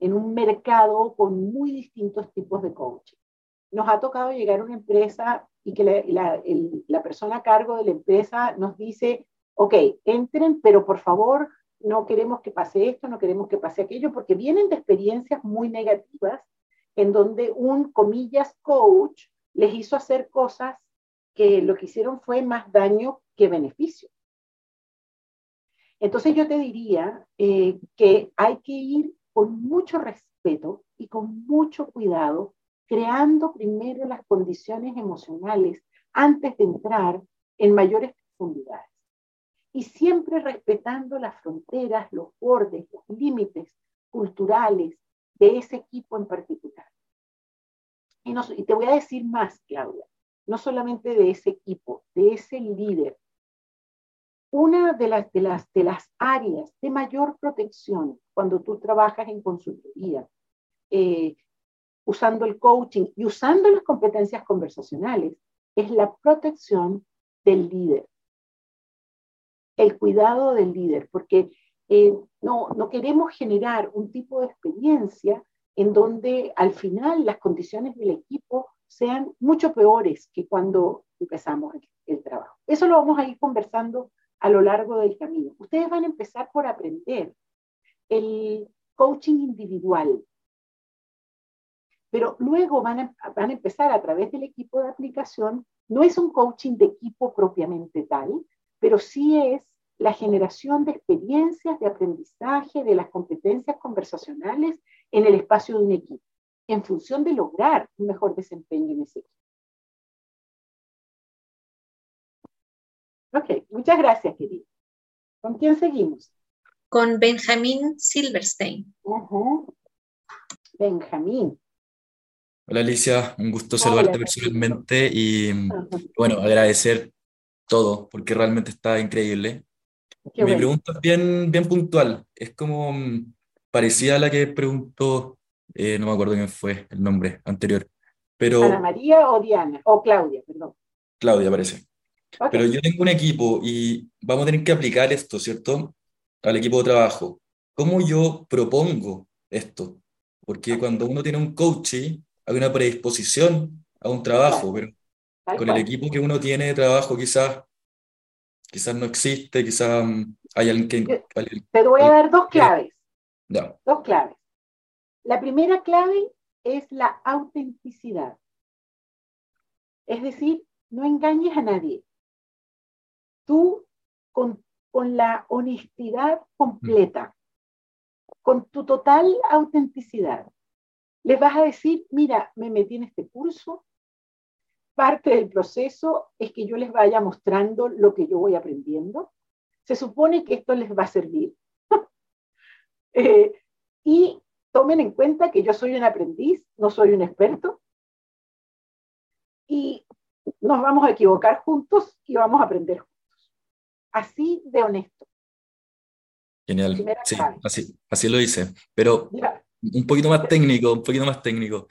en un mercado con muy distintos tipos de coaching. Nos ha tocado llegar a una empresa y que la, persona a cargo de la empresa nos dice, ok, entren, pero por favor no queremos que pase esto, no queremos que pase aquello, porque vienen de experiencias muy negativas en donde un, comillas, coach les hizo hacer cosas que lo que hicieron fue más daño que beneficio. Entonces yo te diría eh, que hay que ir con mucho respeto y con mucho cuidado, creando primero las condiciones emocionales antes de entrar en mayores profundidades y siempre respetando las fronteras, los bordes, los límites culturales de ese equipo en particular. Y, y te voy a decir más, Claudia, no solamente de ese equipo, de ese líder. Una de las, de las, de las áreas de mayor protección cuando tú trabajas en consultoría, eh, usando el coaching y usando las competencias conversacionales, es la protección del líder el cuidado del líder, porque eh, no, no queremos generar un tipo de experiencia en donde al final las condiciones del equipo sean mucho peores que cuando empezamos el, trabajo. Eso lo vamos a ir conversando a lo largo del camino. Ustedes van a empezar por aprender el coaching individual, pero luego van a, van a empezar a través del equipo de aplicación. No es un coaching de equipo propiamente tal, pero sí es la generación de experiencias de aprendizaje de las competencias conversacionales en el espacio de un equipo, en función de lograr un mejor desempeño en ese equipo. Ok, muchas gracias, querido. ¿Con quién seguimos? Con Benjamín Silverstein. Benjamín. Hola Alicia, un gusto saludarte personalmente y bueno, agradecer todo, porque realmente está increíble. Mi pregunta es bien, bien puntual, es como mm, parecida a la que preguntó, eh, no me acuerdo quién fue el nombre anterior, pero... Ana María o Diana, o Claudia, perdón. Claudia parece. Pero yo tengo un equipo y vamos a tener que aplicar esto, ¿cierto? Al equipo de trabajo. ¿Cómo yo propongo esto? Porque cuando uno tiene un coaching, hay una predisposición a un trabajo, pero con el equipo que uno tiene de trabajo quizás quizás no existe, quizás mm, hay alguien que... Te voy a dar dos claves. Dos claves. La primera clave es la autenticidad. Es decir, no engañes a nadie. Tú, con, con la honestidad completa, con tu total autenticidad, les vas a decir, mira, me metí en este curso, parte del proceso es que yo les vaya mostrando lo que yo voy aprendiendo. Se supone que esto les va a servir. Eh, y tomen en cuenta que yo soy un aprendiz, no soy un experto. Y nos vamos a equivocar juntos y vamos a aprender juntos. Así de honesto. Genial. Sí, así, así lo hice. Pero un poquito más técnico, un poquito más técnico.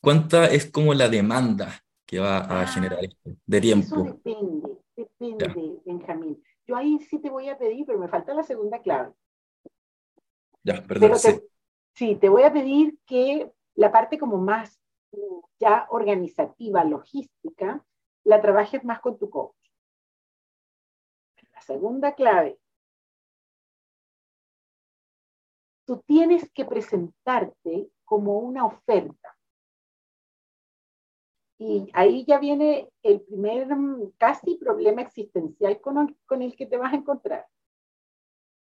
¿Cuánta es como la demanda que va a ah, generar de tiempo. Eso depende, depende, Benjamín. Yo ahí sí te voy a pedir, pero me falta la segunda clave. Ya, perdón. sí. sí, te voy a pedir que la parte como más ya organizativa, logística, la trabajes más con tu coach. La segunda clave, tú tienes que presentarte como una oferta. Y ahí ya viene el primer mm, casi problema existencial con el, que te vas a encontrar.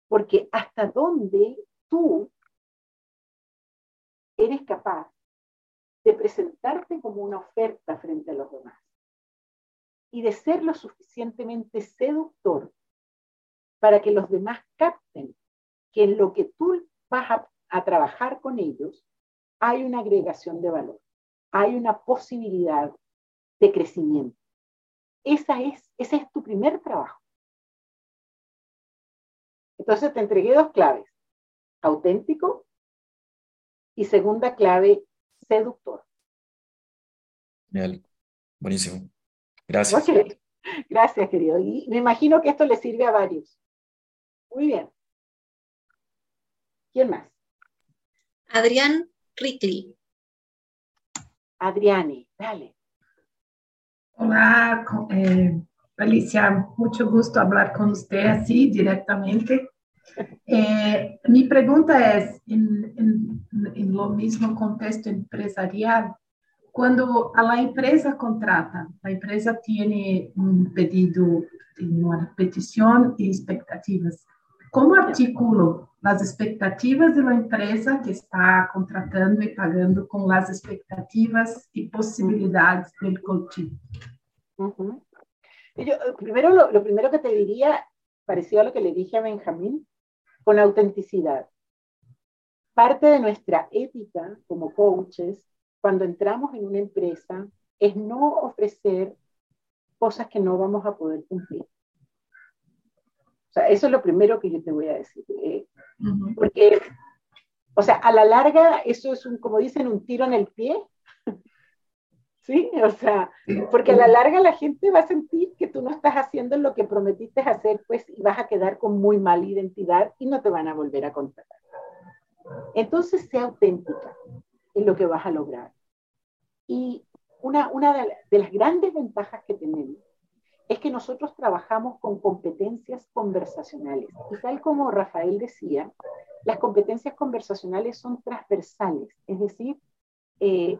Porque hasta dónde tú eres capaz de presentarte como una oferta frente a los demás y de ser lo suficientemente seductor para que los demás capten que en lo que tú vas a, a trabajar con ellos hay una agregación de valor hay una posibilidad de crecimiento. Esa es, ese es tu primer trabajo. Entonces te entregué dos claves, auténtico y segunda clave, seductor. Genial, buenísimo. Gracias. Gracias, querido. Y me imagino que esto le sirve a varios. Muy bien. ¿Quién más? Adrián Rickley. Adriane, dale. Hola, eh, Alicia, mucho gusto hablar con usted así directamente. Eh, mi pregunta es, en, en, en, lo mismo contexto empresarial, cuando a la empresa contrata, la empresa tiene un pedido, tiene una petición y expectativas. ¿Cómo articulo las expectativas de la empresa que está contratando y pagando con las expectativas y posibilidades del coaching? Primero, lo, lo, primero que te diría, parecido a lo que le dije a Benjamín, con autenticidad. Parte de nuestra ética como coaches, cuando entramos en una empresa, es no ofrecer cosas que no vamos a poder cumplir. O sea, eso es lo primero que yo te voy a decir. Eh, porque, o sea, a la larga, eso es un, como dicen, un tiro en el pie ¿sí? O sea, porque a la larga la gente va a sentir que tú no estás haciendo lo que prometiste hacer, pues, y vas a quedar con muy mala identidad y no te van a volver a contratar. Entonces, sea auténtica en lo que vas a lograr. Y una, una de, de las grandes ventajas que tenemos es que nosotros trabajamos con competencias conversacionales. Y tal como Rafael decía, las competencias conversacionales son transversales, es decir, eh,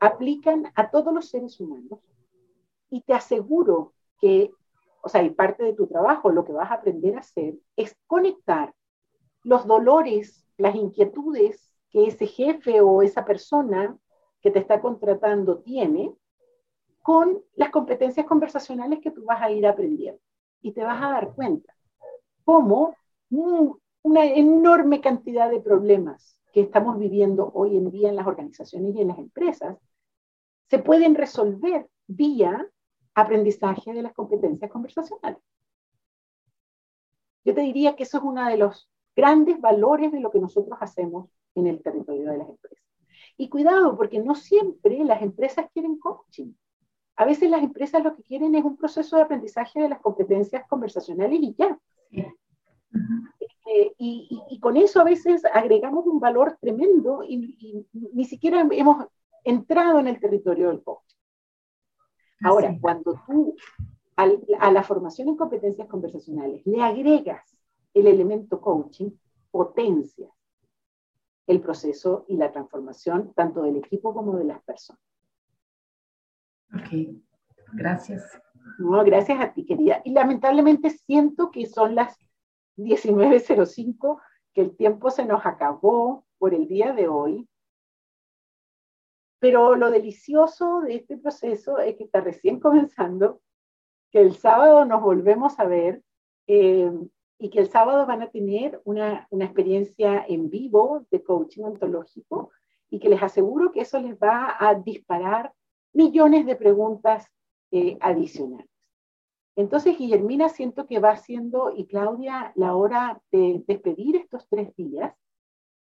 aplican a todos los seres humanos y te aseguro que, o sea, y parte de tu trabajo, lo que vas a aprender a hacer es conectar los dolores, las inquietudes que ese jefe o esa persona que te está contratando tiene con las competencias conversacionales que tú vas a ir aprendiendo. Y te vas a dar cuenta cómo una enorme cantidad de problemas que estamos viviendo hoy en día en las organizaciones y en las empresas se pueden resolver vía aprendizaje de las competencias conversacionales. Yo te diría que eso es uno de los grandes valores de lo que nosotros hacemos en el territorio de las empresas. Y cuidado, porque no siempre las empresas quieren coaching. A veces las empresas lo que quieren es un proceso de aprendizaje de las competencias conversacionales y ya. Eh, y, con eso a veces agregamos un valor tremendo y, ni siquiera hemos entrado en el territorio del coaching. Ahora, cuando tú a la formación en competencias conversacionales le agregas el elemento coaching, potencia el proceso y la transformación tanto del equipo como de las personas. Ok, gracias. No, gracias a ti, querida. Y lamentablemente siento que son las 19.05, que el tiempo se nos acabó por el día de hoy. Pero lo delicioso de este proceso es que está recién comenzando, que el sábado nos volvemos a ver eh, y que el sábado van a tener una, una, experiencia en vivo de coaching ontológico y que les aseguro que eso les va a disparar millones de preguntas eh, adicionales. Entonces, Guillermina, siento que va siendo, y Claudia, la hora de despedir estos tres días